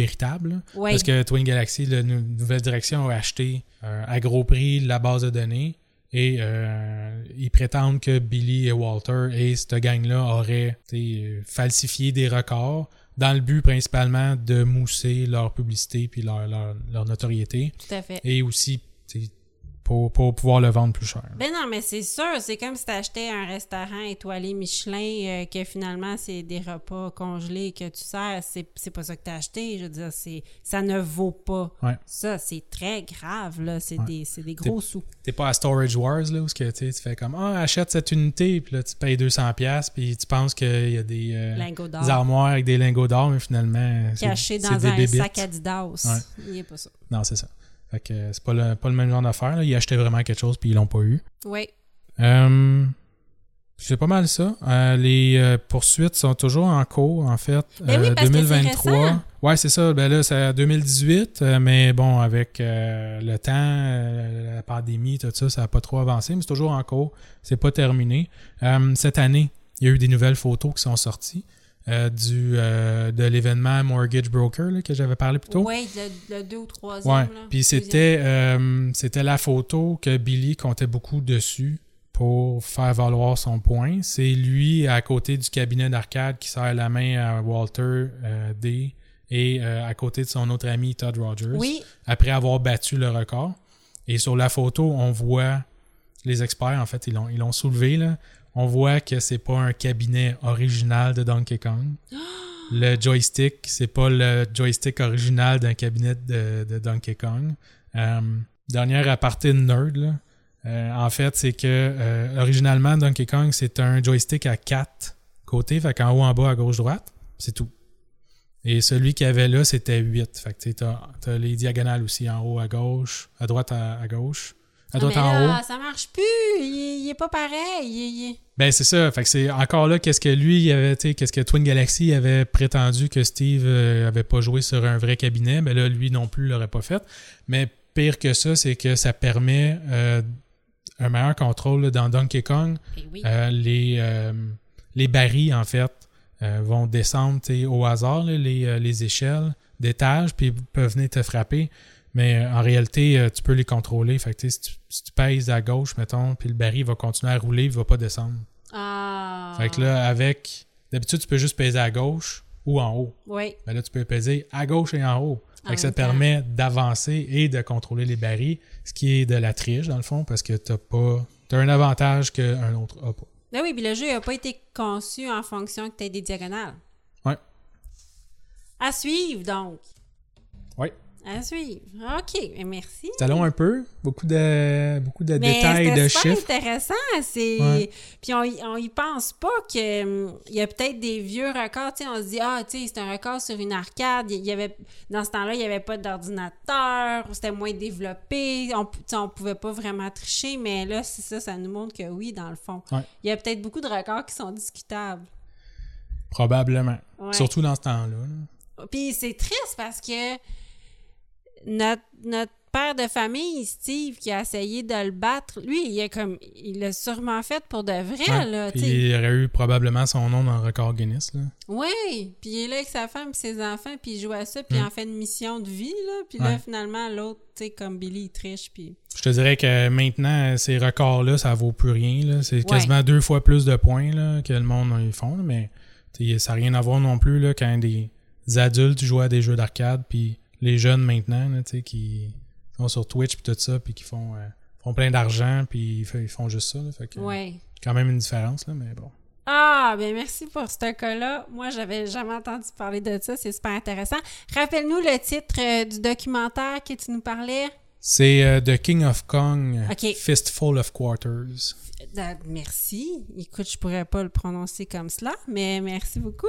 Oui. Parce que Twin Galaxy, la nou- nouvelle direction, a acheté euh, à gros prix la base de données et euh, ils prétendent que Billy et Walter et cette gang-là auraient falsifié des records dans le but principalement de mousser leur publicité puis leur, leur, leur notoriété Tout à fait. et aussi pour, pour pouvoir le vendre plus cher. Ben non, mais c'est sûr, c'est comme si t'achetais un restaurant étoilé Michelin euh, que finalement c'est des repas congelés que tu sers, c'est c'est pas ça que t'as acheté, je veux dire, c'est ça ne vaut pas. Ouais. Ça, c'est très grave, là, c'est Ouais. des, c'est des gros sous. T'es pas à Storage Wars là où que, tu tu fais comme ah achète cette unité puis là tu payes 200 pièces puis tu penses qu'il y a des, euh, des armoires avec des lingots d'or mais finalement c'est- Caché dans un bébites. sac Adidas. Ouais. Il est pas ça. Non, c'est ça. Fait que c'est pas le, pas le même genre d'affaire. Ils achetaient vraiment quelque chose puis ils l'ont pas eu. Oui. Euh, c'est pas mal ça. Euh, les euh, poursuites sont toujours en cours, en fait. Ben oui, Euh, parce que c'est récent. Ouais, c'est ça. Ben là, c'est 2018, euh, mais bon, avec le temps, la pandémie, tout ça, ça n'a pas trop avancé, mais c'est toujours en cours. C'est pas terminé. Euh, cette année, il y a eu des nouvelles photos qui sont sorties euh, du, euh, de l'événement Mortgage Broker là, que j'avais parlé plus tôt. Oui, le, le deux ou troisième. Ouais. là. Puis Deuxième. c'était euh, c'était la photo que Billy comptait beaucoup dessus pour faire valoir son point. C'est lui à côté du cabinet d'arcade qui serre la main à Walter D et à côté de son autre ami Todd Rogers Oui, après avoir battu le record. Et sur la photo, on voit les experts en fait, ils l'ont ils l'ont soulevé là. On voit que c'est pas un cabinet original de Donkey Kong. Le joystick, c'est pas le joystick original d'un cabinet de, de Donkey Kong. Euh, dernière aparté de nerd, là. Euh, en fait, c'est que euh, originalement, Donkey Kong, c'est un joystick à quatre côtés, fait qu'en haut, en bas, à gauche, droite, c'est tout. Et celui qu'il y avait là, c'était 8. Fait que t'as, t'as les diagonales aussi, en haut à gauche, à droite à, à gauche, Ah, en là, haut. ça marche plus. Il, il est pas pareil. Il- il- Ben c'est ça. Fait que c'est encore là qu'est-ce que lui il avait, qu'est-ce que Twin Galaxy avait prétendu que Steve euh, avait pas joué sur un vrai cabinet, ben là lui non plus l'aurait pas fait. Mais pire que ça, c'est que ça permet euh, un meilleur contrôle là, dans Donkey Kong. Eh oui. Euh, les euh, les barils en fait vont descendre au hasard là, les, les échelles d'étage puis peuvent venir te frapper. Mais euh, en réalité, euh, tu peux les contrôler. Fait que, tu sais, si, tu, si tu pèses à gauche, mettons, puis le baril va continuer à rouler, il va pas descendre. Ah. Fait que là, avec. D'habitude, tu peux juste peser à gauche ou en haut. Oui. Mais là, tu peux peser à gauche et en haut. Fait que ça te permet d'avancer et de contrôler les barils, ce qui est de la triche, dans le fond, parce que t'as pas. T'as un avantage qu'un autre a pas. Ben oui, puis le jeu n'a pas été conçu en fonction que tu aies des diagonales. Ouais. À suivre, donc. À suivre. OK, merci. C'est long un peu, beaucoup de, beaucoup de Mais détails, de super chiffres. intéressant. C'est... Ouais. Puis on, on y pense pas que hum, il y a peut-être des vieux records. On se dit, ah, tu sais, c'est un record sur une arcade. Il y avait, dans ce temps-là, il n'y avait pas d'ordinateur. C'était moins développé. On, on pouvait pas vraiment tricher. Mais là, c'est ça, ça nous montre que oui, dans le fond. Ouais. Il y a peut-être beaucoup de records qui sont discutables. Probablement. Ouais. Surtout dans ce temps-là. là. Puis c'est triste parce que notre, notre père de famille, Steve, qui a essayé de le battre, lui, il a comme il l'a sûrement fait pour de vrai, Ouais. là. Il aurait eu probablement son nom dans le record Guinness. Là. Oui, puis il est là avec sa femme et ses enfants, puis il joue à ça, puis il Mm. en fait une mission de vie, là. Puis là, finalement, l'autre, tu sais, comme Billy, il triche, puis... Je te dirais que maintenant, ces records-là, ça vaut plus rien. C'est quasiment deux fois plus de points là, que le monde ils font. Mais ça n'a rien à voir non plus là, quand des adultes jouent à des jeux d'arcade, puis les jeunes maintenant, là, qui sont sur Twitch puis tout ça, puis qui font, euh, font plein d'argent, puis ils, font juste ça. Là, fait que, Ouais. quand même une différence, là, mais bon. Ah, ben merci pour ce cas-là. Moi, j'avais jamais entendu parler de ça. C'est super intéressant. Rappelle-nous le titre euh, du documentaire que tu nous parlais. C'est euh, The King of Kong. Fistful of Quarters. Merci. Écoute, je pourrais pas le prononcer comme cela, mais merci beaucoup.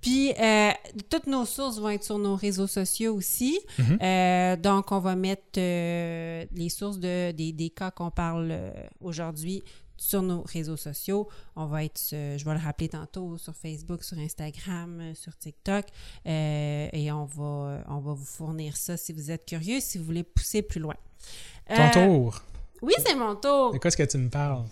Puis, euh, toutes nos sources vont être sur nos réseaux sociaux aussi. Mhm. Euh, donc, on va mettre euh, les sources de, des, des cas qu'on parle aujourd'hui sur nos réseaux sociaux. On va être, je vais le rappeler tantôt, sur Facebook, sur Instagram, euh, sur TikTok. Euh, et on va, on va vous fournir ça si vous êtes curieux, si vous voulez pousser plus loin. Ton Euh, tour. Oui, c'est mon tour. De quoi est-ce que tu me parles?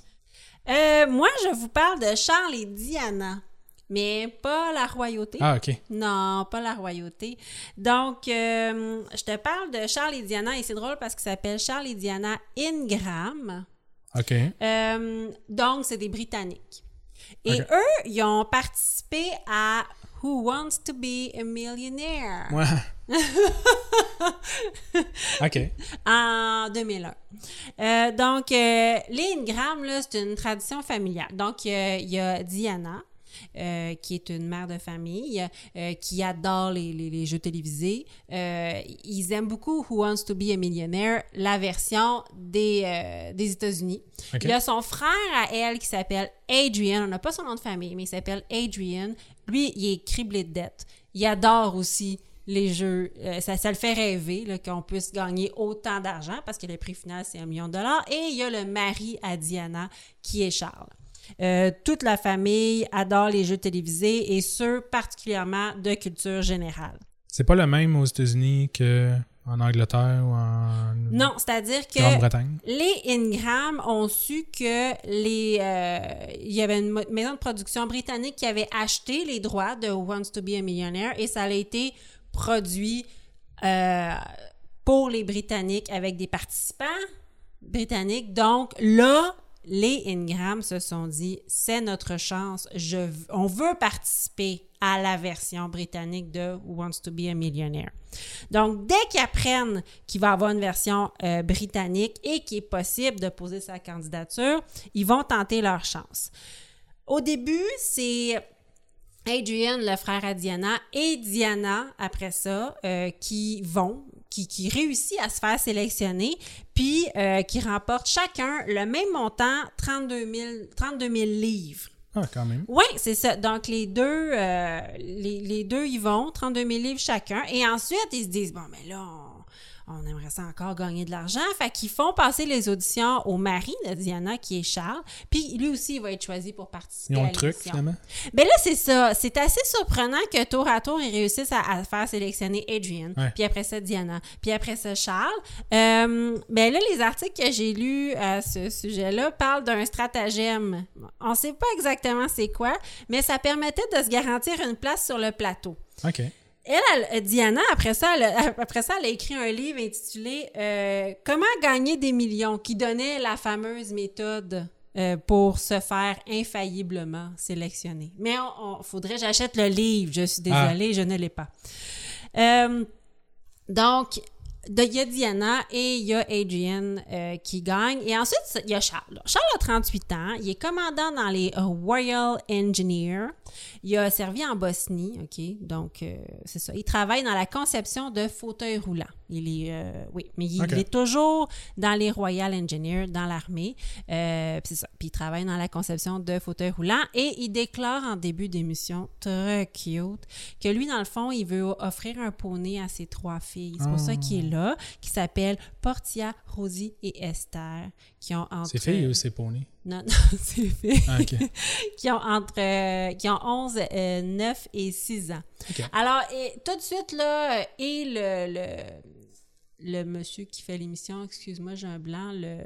Euh, moi, je vous parle de Charles et Diana, mais pas la royauté. Ah, OK. Non, pas la royauté. Donc, je te parle de Charles et Diana, et c'est drôle parce qu'il s'appelle Charles et Diana Ingram. OK. Euh, donc, c'est des Britanniques. Et eux, ils ont participé à Who Wants to Be a Millionaire? Ouais. OK. en 2001. Euh, donc, euh, les Ingram, là, c'est une tradition familiale. Donc, euh, il y a Diana, euh, qui est une mère de famille, euh, qui adore les, les- les jeux télévisés. Euh, ils aiment beaucoup Who Wants to Be a Millionaire, la version des, des États-Unis. Il y a son frère à elle qui s'appelle Adrian. On n'a pas son nom de famille, mais il s'appelle Adrian. Lui, il est criblé de dettes. Il adore aussi les jeux. Euh, ça, ça le fait rêver qu'on puisse gagner autant d'argent parce que le prix final, c'est un million de dollars. Et il y a le mari à Diana qui est Charles. Euh, toute la famille adore les jeux télévisés et ceux particulièrement de culture générale. C'est pas le même aux États-Unis qu'en Angleterre ou en Non, c'est-à-dire que Grande-Bretagne? Les Ingram ont su que les euh, il y avait une maison de production britannique qui avait acheté les droits de Who Wants to Be a Millionaire et ça a été produit euh, pour les Britanniques avec des participants britanniques. Donc là, les Ingram se sont dit c'est notre chance, on veut participer à la version britannique de Who Wants to Be a Millionaire. Donc, dès qu'ils apprennent qu'il va y avoir une version euh, britannique et qu'il est possible de poser sa candidature, ils vont tenter leur chance. Au début, c'est Adrian, le frère à Diana, et Diana, après ça, euh, qui vont, qui, qui réussit à se faire sélectionner, puis euh, qui remportent chacun le même montant, 32 000, 32 000 livres. Ah, quand même. Oui, c'est ça. Donc, les deux, euh, les, les deux y vont, 32 000 livres chacun. Et ensuite, ils se disent, bon, mais là, on, on aimerait ça encore gagner de l'argent. Fait qu'ils font passer les auditions au mari de Diana, qui est Charles. Puis lui aussi, il va être choisi pour participer Ils ont à le truc, finalement? Ben là, c'est ça. C'est assez surprenant que tour à tour, ils réussissent à, à faire sélectionner Adrian, Ouais. puis après ça, Diana, puis après ça, Charles. Euh, ben là, les articles que j'ai lus à ce sujet-là parlent d'un stratagème. On sait pas exactement c'est quoi, mais ça permettait de se garantir une place sur le plateau. OK. Elle, elle- Diana, après ça, elle, a- après ça, elle a écrit un livre intitulé euh, Comment gagner des millions, qui donnait la fameuse méthode euh, pour se faire infailliblement sélectionner. Mais on, on- faudrait que j'achète le livre. Je suis désolée, je ne l'ai pas. Euh, donc, il y a Diana et il y a Adrian euh, qui gagnent. Et ensuite, il y a Charles. Charles a 38 ans. Il est commandant dans les euh, Royal Engineers. Il a servi en Bosnie, OK? Donc, euh, c'est ça. Il travaille dans la conception de fauteuils roulants. Il est, euh, oui, mais il, est toujours dans les Royal Engineers, dans l'armée. Euh, c'est ça. Puis il travaille dans la conception de fauteuils roulants et il déclare en début d'émission, très cute, que lui, dans le fond, il veut offrir un poney à ses trois filles. C'est pour Oh. ça qu'il est là, qui s'appellent Portia, Rosie et Esther, qui ont entre... C'est filles ou c'est poney? Non, non, c'est filles. Ah, ok. qui ont entre... euh, qui ont 11, euh, 9 et 6 ans. Ok. Alors, et, tout de suite, là, et le... le le monsieur qui fait l'émission, excuse-moi, j'ai un blanc, le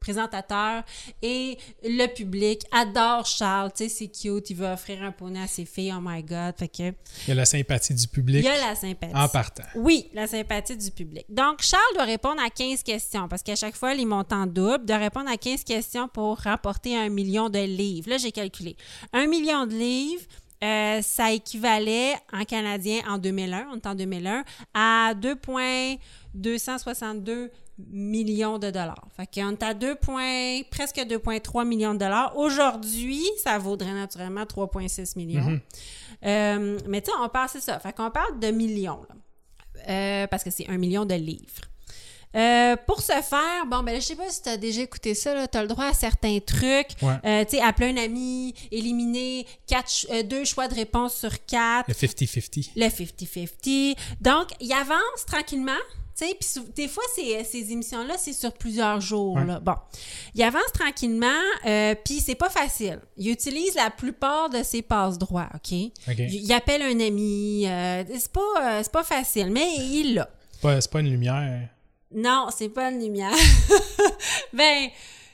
présentateur et le public adore Charles, tu sais, c'est cute, il veut offrir un poney à ses filles, oh my god, fait que Il y a la sympathie du il public y a la sympathie. en partant. Oui, la sympathie du public. Donc, Charles doit répondre à 15 questions parce qu'à chaque fois, les montants doubles, doit répondre à 15 questions pour remporter un million de livres. Là, j'ai calculé. Un million de livres, euh, ça équivalait en canadien en 2001, on est en 2001, à 2,262 millions de dollars. Fait qu'on est à 2, points- presque 2,3 millions de dollars. Aujourd'hui, ça vaudrait naturellement 3,6 millions. Euh, mais tu sais, on parle, c'est ça. Fait qu'on parle de millions, là. Euh, parce que c'est un million de livres. Euh, pour ce faire, bon, ben, je sais pas si tu as déjà écouté ça, tu as le droit à certains trucs. Ouais. Euh, tu sais, appeler un ami, éliminer quatre, euh, deux choix de réponse sur quatre, Le 50-50. le 50-50. Donc, il avance tranquillement. Tu sais, puis des fois, ces, ces émissions-là, c'est sur plusieurs jours. Ouais. là. Bon, il avance tranquillement, euh, puis c'est pas facile. Il utilise la plupart de ses passe-droits, OK? OK. Il, il appelle un ami. euh, c'est pas, euh, c'est pas facile, mais il l'a. Pas- C'est pas une lumière. Non, c'est pas une lumière. ben,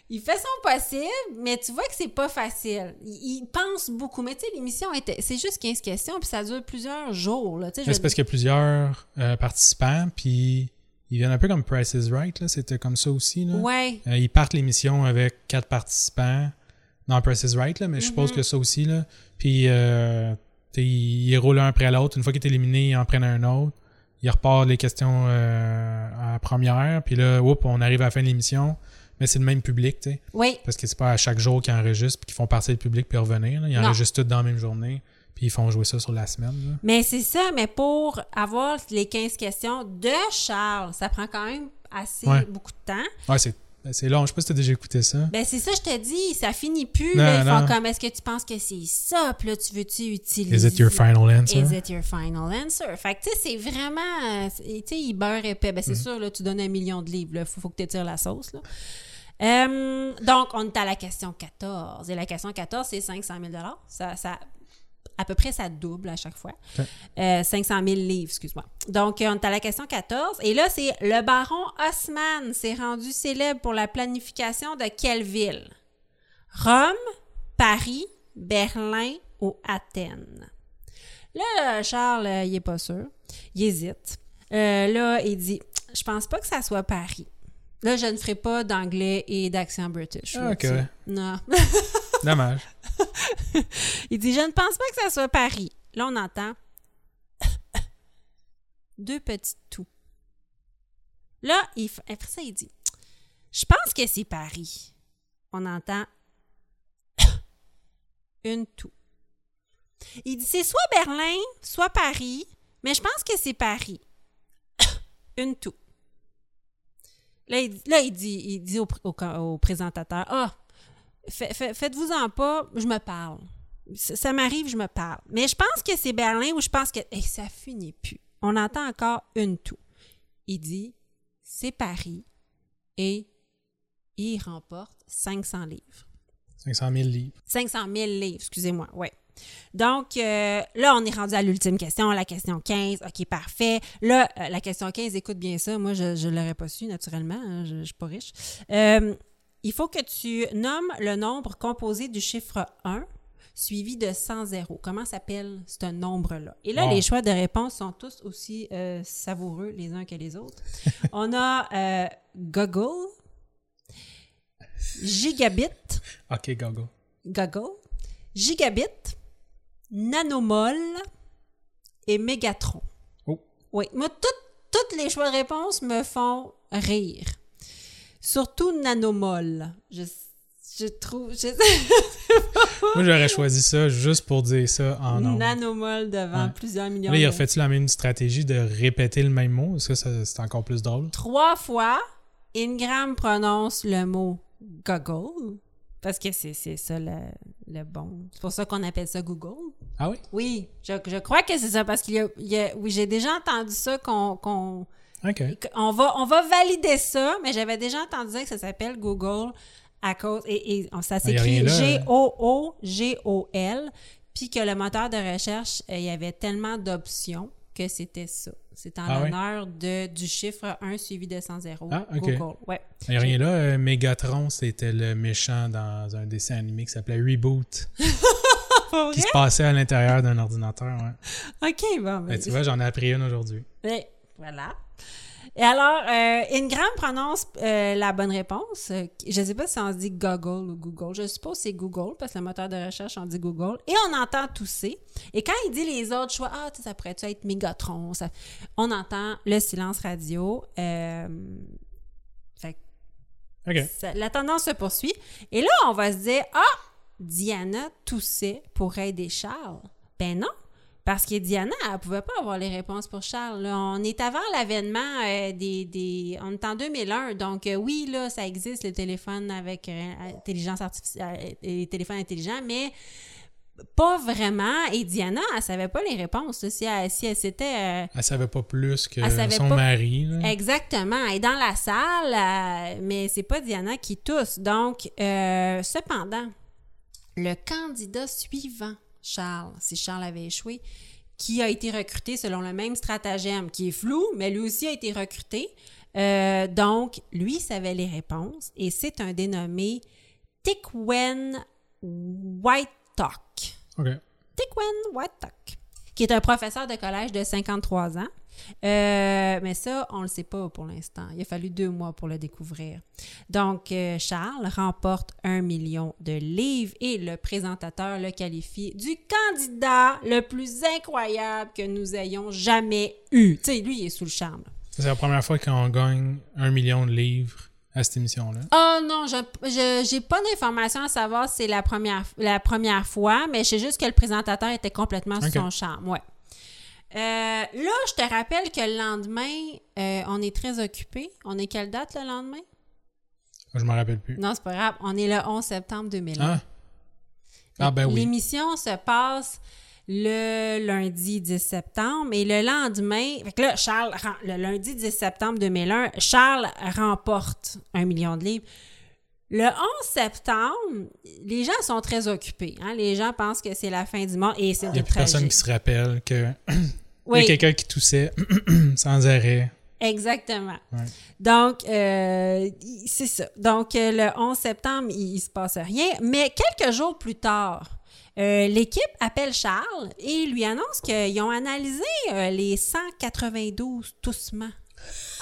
il fait son possible, mais tu vois que c'est pas facile. Il, il pense beaucoup. Mais tu sais, l'émission, était, c'est juste 15 questions, puis ça dure plusieurs jours. Là, C'est parce qu'il y a plusieurs euh, participants, puis ils viennent un peu comme Price is Right, là. C'était comme ça aussi, là. Ouais. Euh, ils partent l'émission avec quatre participants dans Price is Right, là, mais je suppose Mhm. que ça aussi, là. Puis, euh, ils, roulent un après l'autre. Une fois qu'ils est éliminé, ils en prennent un autre. Ils repartent les questions euh, à la première, puis là, oups, on arrive à la fin de l'émission. Mais c'est le même public, tu sais. Oui. Parce que c'est pas à chaque jour qu'ils enregistrent puis qu'ils font partir le public puis revenir. là. Ils Non. enregistrent tout dans la même journée puis ils font jouer ça sur la semaine. là. Mais c'est ça, mais pour avoir les 15 questions de Charles, ça prend quand même assez Ouais. beaucoup de temps. Ouais, c'est c'est long. Je sais pas si t'as déjà écouté ça. Ben c'est ça, je te dis, ça finit plus. Non, là, ils font comme, est-ce que tu penses que c'est ça? Puis là, tu veux-tu utiliser... Is it your final answer? Is it your final answer? Fait que, tu sais, c'est vraiment... Tu sais, il beurre épais. Ben, c'est Mm-hmm. sûr, là, tu donnes un million de livres. Il faut, faut que tu tires la sauce, là. Euh, donc, on est à la question 14. Et la question 14, c'est 500 000 ça, ça, À peu près, ça double à chaque fois. Ok. Euh, 500 000 livres, excuse-moi. Donc, euh, on est à la question 14. Et là, c'est le baron Haussmann s'est rendu célèbre pour la planification de quelle ville? Rome, Paris, Berlin ou Athènes? Là, Charles, euh, il est pas sûr. Il hésite. Euh, là, il dit Je pense pas que ça soit Paris. Là, je ne ferai pas d'anglais et d'accent british. Ah, ok. Non. Dommage. il dit Je ne pense pas que ça soit Paris. Là, on entend deux petites toux. Là, il, f- après ça, il dit Je pense que c'est Paris. On entend une toux. Il dit c'est soit Berlin, soit Paris, mais je pense que c'est Paris. une toux. Là, il, dit- là, au présentateur Ah, fa- fa- faites-vous-en pas, je me parle. Ça, ça m'arrive, je me parle. Mais je pense que c'est Berlin ou je pense que. Hey, ça finit plus. On entend encore une toux. Il dit c'est Paris et il remporte 500 livres. 500 000 livres. 500 000 livres, excusez-moi, ouais. Donc, euh, là, on est rendu à l'ultime question, la question 15. OK, parfait. Là, euh, la question 15, écoute bien ça. Moi, je ne l'aurais pas su, naturellement. hein, je ne suis pas riche. Euh, il faut que tu nommes le nombre composé du chiffre 1 suivi de 100 zéros. Comment s'appelle ce nombre-là? Et là, Wow. les choix de réponse sont tous aussi euh, savoureux les uns que les autres. on a euh, Google, Gigabit, OK, gogo. Goggle, Gigabit, Nanomol et Mégatron. Oh. Oui, moi, tout- toutes les choix de réponse me font rire. Surtout Nanomol. Je, je trouve... je- Moi, j'aurais choisi ça juste pour dire ça en nombre. Nanomol devant Ouais. plusieurs millions Là, il a de- fait-tu la même stratégie de répéter le même mot? Est-ce que ça, c'est encore plus drôle? Trois fois, Ingram prononce le mot Goggle. Parce que c'est c'est ça le, le bon. C'est pour ça qu'on appelle ça Google. Ah oui? Oui, je, je crois que c'est ça parce qu'il y a, il y a- oui, j'ai déjà entendu ça qu'on qu'on OK. On va, on va valider ça, mais j'avais déjà entendu dire que ça s'appelle Google à cause. Et, et ça a s'écrit hein. G-O-O-G-O-L. Puis que le moteur de recherche, euh, il y avait tellement d'options que c'était ça. C'est en Ah l'honneur de, du chiffre 1 suivi de 100 zéro. Ah, ok. Google. Ouais. Il n'y a rien là. euh, Megatron, c'était le méchant dans un dessin animé qui s'appelait Reboot, qui se passait à l'intérieur d'un ordinateur. Ouais. OK, bon. Ben, ben, tu vois, j'en ai appris une aujourd'hui. Ouais, voilà. Et alors, euh, Ingram prononce euh, la bonne réponse. Euh, Je ne sais pas si on se dit Google ou Google. Je suppose que c'est Google parce que le moteur de recherche, on dit Google. Et on entend tousser. Et quand il dit les autres choix, ah, ça pourrait être Mégatron. Ça... On entend le silence radio. Euh, fait que ça- la tendance se poursuit. Et là, on va se dire, ah, Diana toussait pour aider Charles. Ben non, parce que Diana, elle pouvait pas avoir les réponses pour Charles. là. On est avant l'avènement euh, des, des... On est en 2001, donc euh, oui, là, ça existe, le téléphone avec euh, intelligence artificielle, les téléphones intelligents, mais pas vraiment. Et Diana, elle savait pas les réponses. là. Si elle, si elle s'était... euh, Elle savait pas plus que son pas- mari. là. Exactement. Est dans la salle, euh, mais c'est pas Diana qui tousse. Donc, euh, cependant, le candidat suivant, Charles, si Charles avait échoué, qui a été recruté selon le même stratagème, qui est flou, mais lui aussi a été recruté. Euh, donc, lui savait les réponses et c'est un dénommé Tickwen Whitetalk. OK. Tickwen Whitetalk, qui est un professeur de collège de 53 ans. Euh, mais ça, on ne le sait pas pour l'instant. Il a fallu deux mois pour le découvrir. Donc, euh, Charles remporte un million de livres et le présentateur le qualifie du candidat le plus incroyable que nous ayons jamais eu. Tu sais, lui, il est sous le charme. C'est la première fois qu'on gagne un million de livres à cette émission-là. Oh non, je j'ai pas d'informations à savoir si c'est la première, la première fois, mais je sais juste que le présentateur était complètement sous son charme. Ouais. Euh, là, je te rappelle que le lendemain, euh, on est très occupé. On est quelle date le lendemain? Je me rappelle plus. Non, c'est pas grave. On est le 11 septembre 2001. Ah, ah ben oui. L'émission se passe le lundi 10 septembre et le lendemain, fait que là, Charles, le lundi 10 septembre 2001, Charles remporte un million de livres. Le 11 septembre, les gens sont très occupés. hein. Les gens pensent que c'est la fin du monde et c'est Il n'y a plus personne qui se rappelle que il y a quelqu'un qui toussait sans arrêt. exactement. Ouais. Donc, euh, c'est ça. Donc, euh, le 11 septembre, il, il se passe rien. Mais quelques jours plus tard, euh, l'équipe appelle Charles et lui annonce qu'ils ont analysé euh, les 192 toussements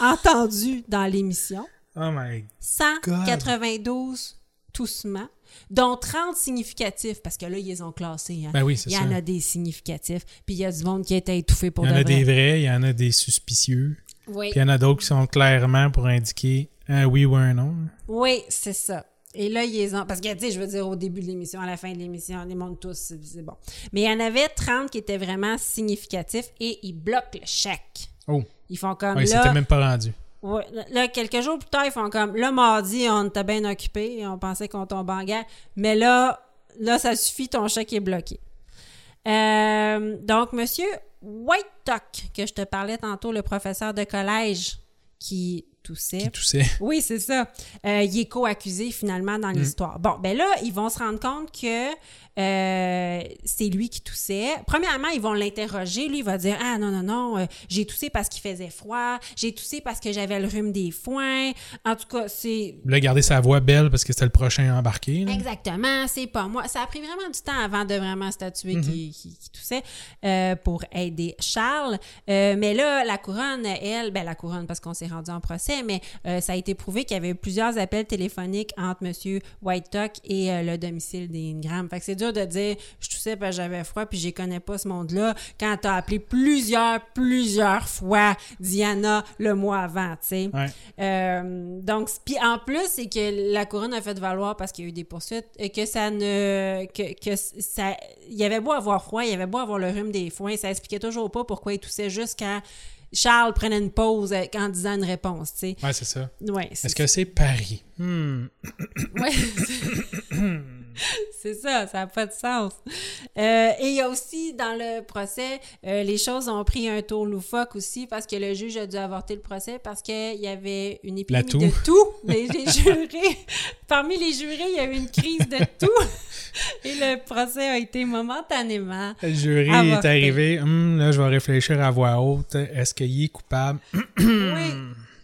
entendus dans l'émission. Oh my 192 toussements, dont 30 significatifs, parce que là, ils les ont classés. hein. Ben oui, c'est il y ça. en a des significatifs, puis il y a du monde qui a été étouffé pour Il y en de a vrai. des vrais, il y en a des suspicieux. Oui. Puis il y en a d'autres qui sont clairement pour indiquer un oui ou un non. Oui, c'est ça. Et là, ils les ont. Parce que, tu sais, je veux dire, au début de l'émission, à la fin de l'émission, on les montre tous, c'est bon. Mais il y en avait 30 qui étaient vraiment significatifs et ils bloquent le chèque. Oh, Ils font comme s'était là. même pas rendu. Ouais, là, quelques jours plus tard, ils font comme le mardi, on était bien occupé, on pensait qu'on tombait en guerre. Mais là, là, ça suffit, ton chèque est bloqué. Euh, donc, monsieur Whitetuck, que je te parlais tantôt, le professeur de collège qui toussait. Qui toussait. Oui, c'est ça. Euh, il est co-accusé finalement Mm. dans l'histoire. Bon, ben là, ils vont se rendre compte que euh, c'est lui qui toussait. Premièrement, ils vont l'interroger. Lui, il va dire Ah non, non, non, euh, j'ai toussé parce qu'il faisait froid, j'ai toussé parce que j'avais le rhume des foins. En tout cas, c'est. Il voulait garder sa voix belle parce que c'était le prochain embarqué. là. Exactement, c'est pas moi. Ça a pris vraiment du temps avant de vraiment statuer qui, qui- qui toussait euh, pour aider Charles. Mais là, la couronne, elle, ben la couronne parce qu'on s'est rendu en procès, mais euh, ça a été prouvé qu'il y avait eu plusieurs appels téléphoniques entre M. Whitetuck et euh, le domicile des Ingram. Fait que c'est dur de dire je toussais parce que j'avais froid puis je connais pas ce monde-là quand t'as appelé plusieurs, plusieurs fois Diana le mois avant, tu sais. Ouais. Euh, donc, puis en plus, c'est que la couronne a fait valoir parce qu'il y a eu des poursuites que ça ne. que, que ça. Il y avait beau avoir froid, il y avait beau avoir le rhume des foins, ça expliquait toujours pas pourquoi il toussait juste quand Charles prenait une pause en disant une réponse, tu sais. Ouais, c'est ça. Ouais, Est-ce que c'est Paris? Hmm. Ouais. C'est ça, ça n'a pas de sens. Euh, et il y a aussi, dans le procès, euh, les choses ont pris un tour loufoque aussi parce que le juge a dû avorter le procès parce qu'il y avait une épidémie de tout. Les, les jurés, parmi les jurés, il y a eu une crise de tout. Et le procès a été momentanément Le jury Avorté. est arrivé. Hum, là, je vais réfléchir à voix haute. Est-ce qu'il est coupable? Oui.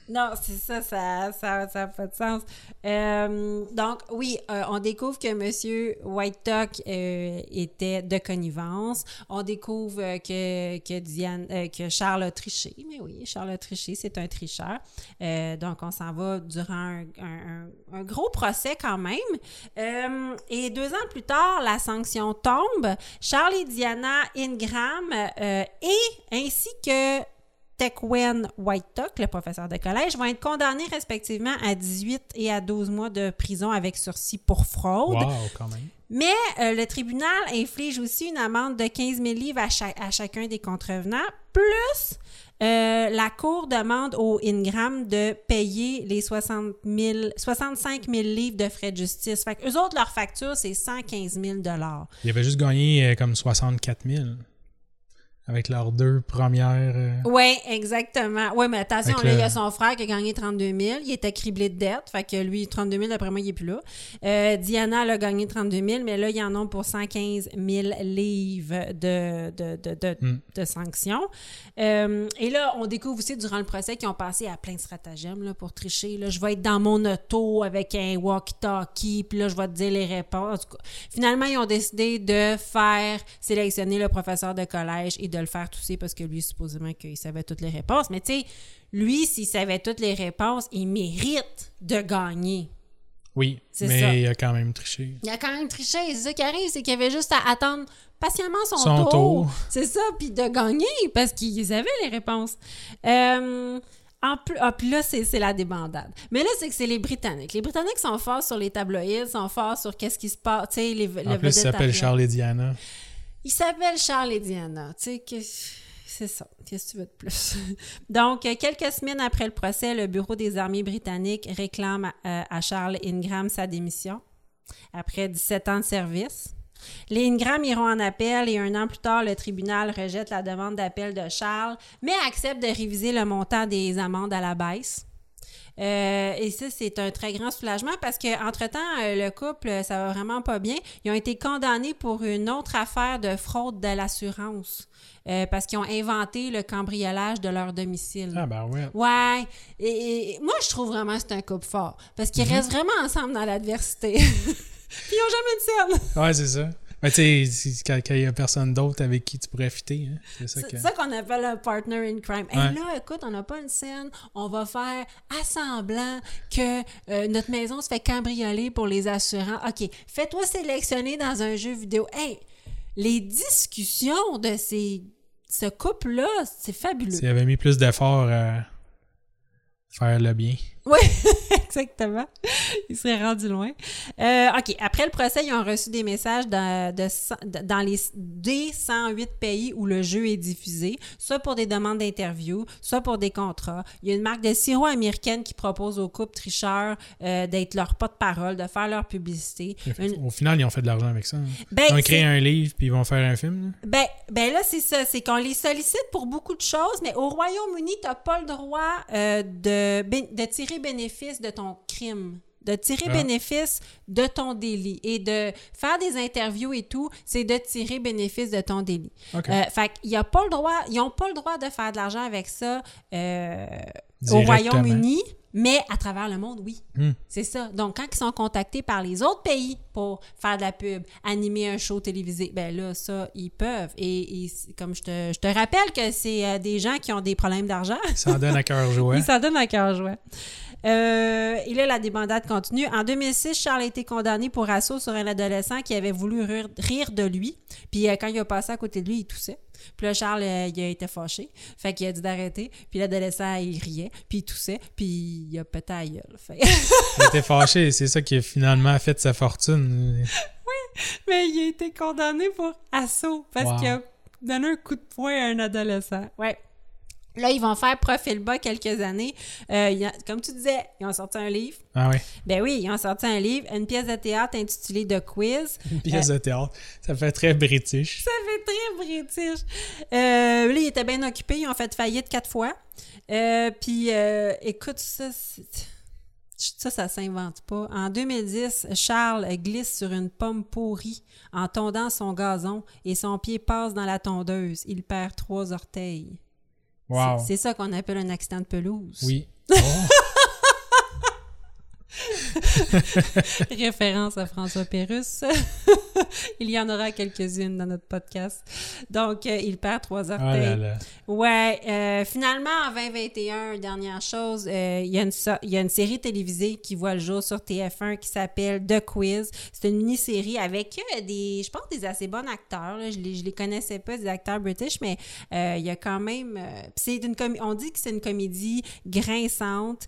Non, c'est ça, ça ça ça a pas de sens. Euh, donc, oui, euh, on découvre que M. White Duck euh, était de connivence. On découvre euh, que, que, Diane, que Charles a triché. Mais oui, Charles a triché, c'est un tricheur. Donc, on s'en va durant un, un- gros procès quand même. Et deux ans plus tard, la sanction tombe. Charles et Diana Ingram et ainsi que Tequen Whitetock, le professeur de collège, vont être condamnés respectivement à 18 et à 12 mois de prison avec sursis pour fraude. Wow, quand même. Mais euh, le tribunal inflige aussi une amende de 15 000 livres à, cha- à chacun des contrevenants, plus euh, la Cour demande au Ingram de payer les 60 000 65 000 livres de frais de justice. Fait que eux autres, leur facture, c'est 115 000 Il avait juste gagné euh, comme 64 000 avec leurs deux premières. euh, Oui, exactement. Oui, mais attention, là, le- il y a son frère qui a gagné 32 000. Il était criblé de dettes. Fait que lui, 32 000, d'après moi, il n'est plus là. Euh, Diana, elle a gagné 32 000, mais là, il y en a pour 115 000 livres de, de, de, de, Mm. de sanctions. Euh, et là, on découvre aussi durant le procès qu'ils ont passé à plein de stratagèmes là, pour tricher. Là, je vais être dans mon auto avec un walkie-talkie, puis là, je vais te dire les réponses. Finalement, ils ont décidé de faire sélectionner le professeur de collège et de le faire tousser parce que lui, supposément qu'il savait toutes les réponses. Mais tu sais, lui, s'il savait toutes les réponses, il mérite de gagner. Oui, C'est mais ça. il a quand même triché. Il a quand même triché. C'est ça qui arrive, c'est qu'il avait juste à attendre patiemment son, Son tour. tour. C'est ça, puis de gagner parce qu'ils avaient les réponses. Euh, en plus, ah, puis là, c'est la débandade. Mais là, c'est que c'est les Britanniques. Les Britanniques sont forts sur les tabloïds, sont forts sur qu'est-ce qui se passe. Tu sais, les, le En plus, il s'appelle. Charles et Diana. Il s'appelle Charles et Diana. Tu sais, c'est ça. Qu'est-ce que tu veux de plus? Donc, euh, quelques semaines après le procès, le Bureau des armées britanniques réclame euh, à Charles Ingram sa démission après 17 ans de service. Les Ingram iront en appel et un an plus tard, le tribunal rejette la demande d'appel de Charles, mais accepte de réviser le montant des amendes à la baisse. Euh, et ça, c'est un très grand soulagement parce que entre-temps, euh, le couple, euh, ça va vraiment pas bien. Ils ont été condamnés pour une autre affaire de fraude de l'assurance euh, parce qu'ils ont inventé le cambriolage de leur domicile. Ah, ben ouais. Ouais. Et, et moi, je trouve vraiment que c'est un couple fort parce qu'ils restent vraiment ensemble dans l'adversité. Puis ils n'ont jamais de scène. Ouais, c'est ça. Mais tu sais, quand il y a personne d'autre avec qui tu pourrais fitter, hein, c'est ça que. C'est ça qu'on appelle un partner in crime. Et Ouais. là, écoute, on n'a pas une scène. On va faire à semblant que euh, notre maison se fait cambrioler pour les assurants. OK, fais-toi sélectionner dans un jeu vidéo. Hey, les discussions de ces, ce couple-là, c'est fabuleux. S'il avait mis plus d'efforts à faire le bien. Oui, exactement. Il serait rendu loin. Euh, OK. Après le procès, ils ont reçu des messages dans, de, cent- de- dans les des 108 pays où le jeu est diffusé, soit pour des demandes d'interview, soit pour des contrats. Il y a une marque de sirop américaine qui propose aux couples tricheurs euh, d'être leur porte-parole, de faire leur publicité. Une- Au final, ils ont fait de l'argent avec ça. hein. Ben, ils ont créé un livre puis ils vont faire un film. là. Ben, ben là, c'est ça. C'est qu'on les sollicite pour beaucoup de choses, mais au Royaume-Uni, tu n'as pas le droit euh, de, de tirer bénéfice de ton crime de tirer Ah. bénéfice de ton délit et de faire des interviews et tout, c'est de tirer bénéfice de ton délit. Euh, fait qu'il y a pas le droit, ils n'ont pas le droit de faire de l'argent avec ça euh, au. Royaume-Uni, mais à travers le monde, oui. Hmm. C'est ça. Donc, quand ils sont contactés par les autres pays pour faire de la pub, animer un show télévisé, ben là, ça, ils peuvent. Et, comme je te, je te rappelle que c'est euh, des gens qui ont des problèmes d'argent. Ils s'en donnent à cœur joie. Oui, ça donne à cœur joie. Euh, et là, la débandade continue. En 2006, Charles a été condamné pour assaut sur un adolescent qui avait voulu rire, rire de lui. Puis euh, quand il a passé à côté de lui, il toussait. Puis là, Charles, euh, il a été fâché. Fait qu'il a dit d'arrêter. Puis l'adolescent, il riait. Puis il toussait. Puis il a pété à la gueule. Fait- Il était fâché. C'est ça qui a finalement fait sa fortune. Mais il a été condamné pour assaut parce Wow. qu'il a donné un coup de poing à un adolescent. Ouais. Là, ils vont faire profil bas quelques années. Euh, comme tu disais, ils ont sorti un livre. Ah oui, Ben oui, ils ont sorti un livre, une pièce de théâtre intitulée The Quiz. une pièce de théâtre. Ça fait très british. Ça fait très british. Euh, là, ils étaient bien occupés. Ils ont fait faillite quatre fois. Euh, puis, euh, écoute, ça, ça, ça s'invente pas. En 2010, Charles glisse sur une pomme pourrie en tondant son gazon et son pied passe dans la tondeuse. Il perd trois orteils. Wow. C'est c'est ça qu'on appelle un accident de pelouse. Oui. Oh. Référence à François Pérusse. il y en aura quelques-unes dans notre podcast. Donc, euh, il perd trois Oh orteils. là là. Ouais, euh, finalement, en 2021, dernière chose, euh, il y, a une so- il y a une série télévisée qui voit le jour sur TF1 qui s'appelle The Quiz. C'est une mini-série avec des, je pense, des assez bons acteurs. là. Je les, je les connaissais pas, des acteurs british, mais il y a quand même... c'est une on dit que c'est une comédie grinçante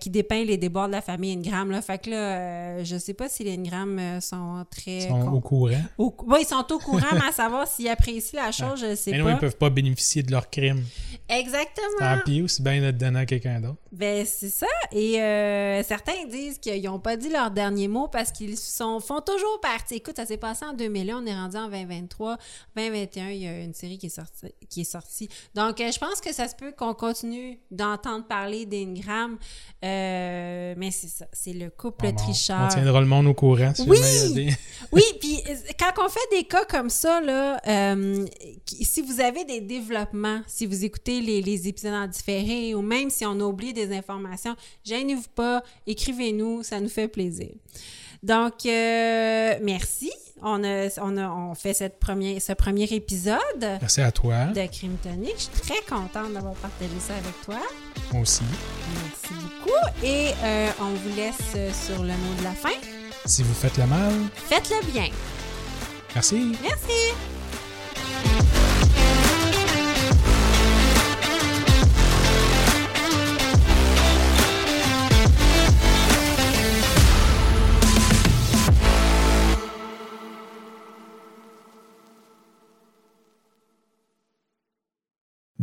qui dépeint les débords de la famille Ingram. Là. Fait que là, euh, je sais pas si les Ingram euh, sont très... Ils sont con- au courant. au- ouais, ils sont au courant, mais à savoir s'ils apprécient la chose, je sais Mais non, pas. ils peuvent pas bénéficier de leur crime. Exactement. Tant pis, aussi bien de donner à quelqu'un d'autre. Ben, c'est ça. Et euh, certains disent qu'ils n'ont pas dit leur dernier mot parce qu'ils sont, font toujours partie. Écoute, ça s'est passé en 2001, on est rendu en 2023. 2021, il y a une série qui est sortie. Qui est sortie. Donc, euh, je pense que ça se peut qu'on continue d'entendre parler d'Ingram. Euh, mais c'est ça, c'est le couple Bon, bon, tricheur. On tiendra le monde au courant. Si Oui! des- Oui, puis euh, quand on fait des cas comme ça, là, euh, si vous avez des développements, si vous écoutez les, les épisodes en différé ou même si on a oublié des informations, gênez-vous pas, écrivez-nous, ça nous fait plaisir. Donc, euh, merci. On a, on a on fait cette première, ce premier épisode Merci à toi. de Crime Tonic. Je suis très contente d'avoir partagé ça avec toi. Moi aussi. Merci beaucoup. Et euh, on vous laisse euh, sur le mot de la fin. Si vous faites le mal, Faites-le bien. merci. Merci.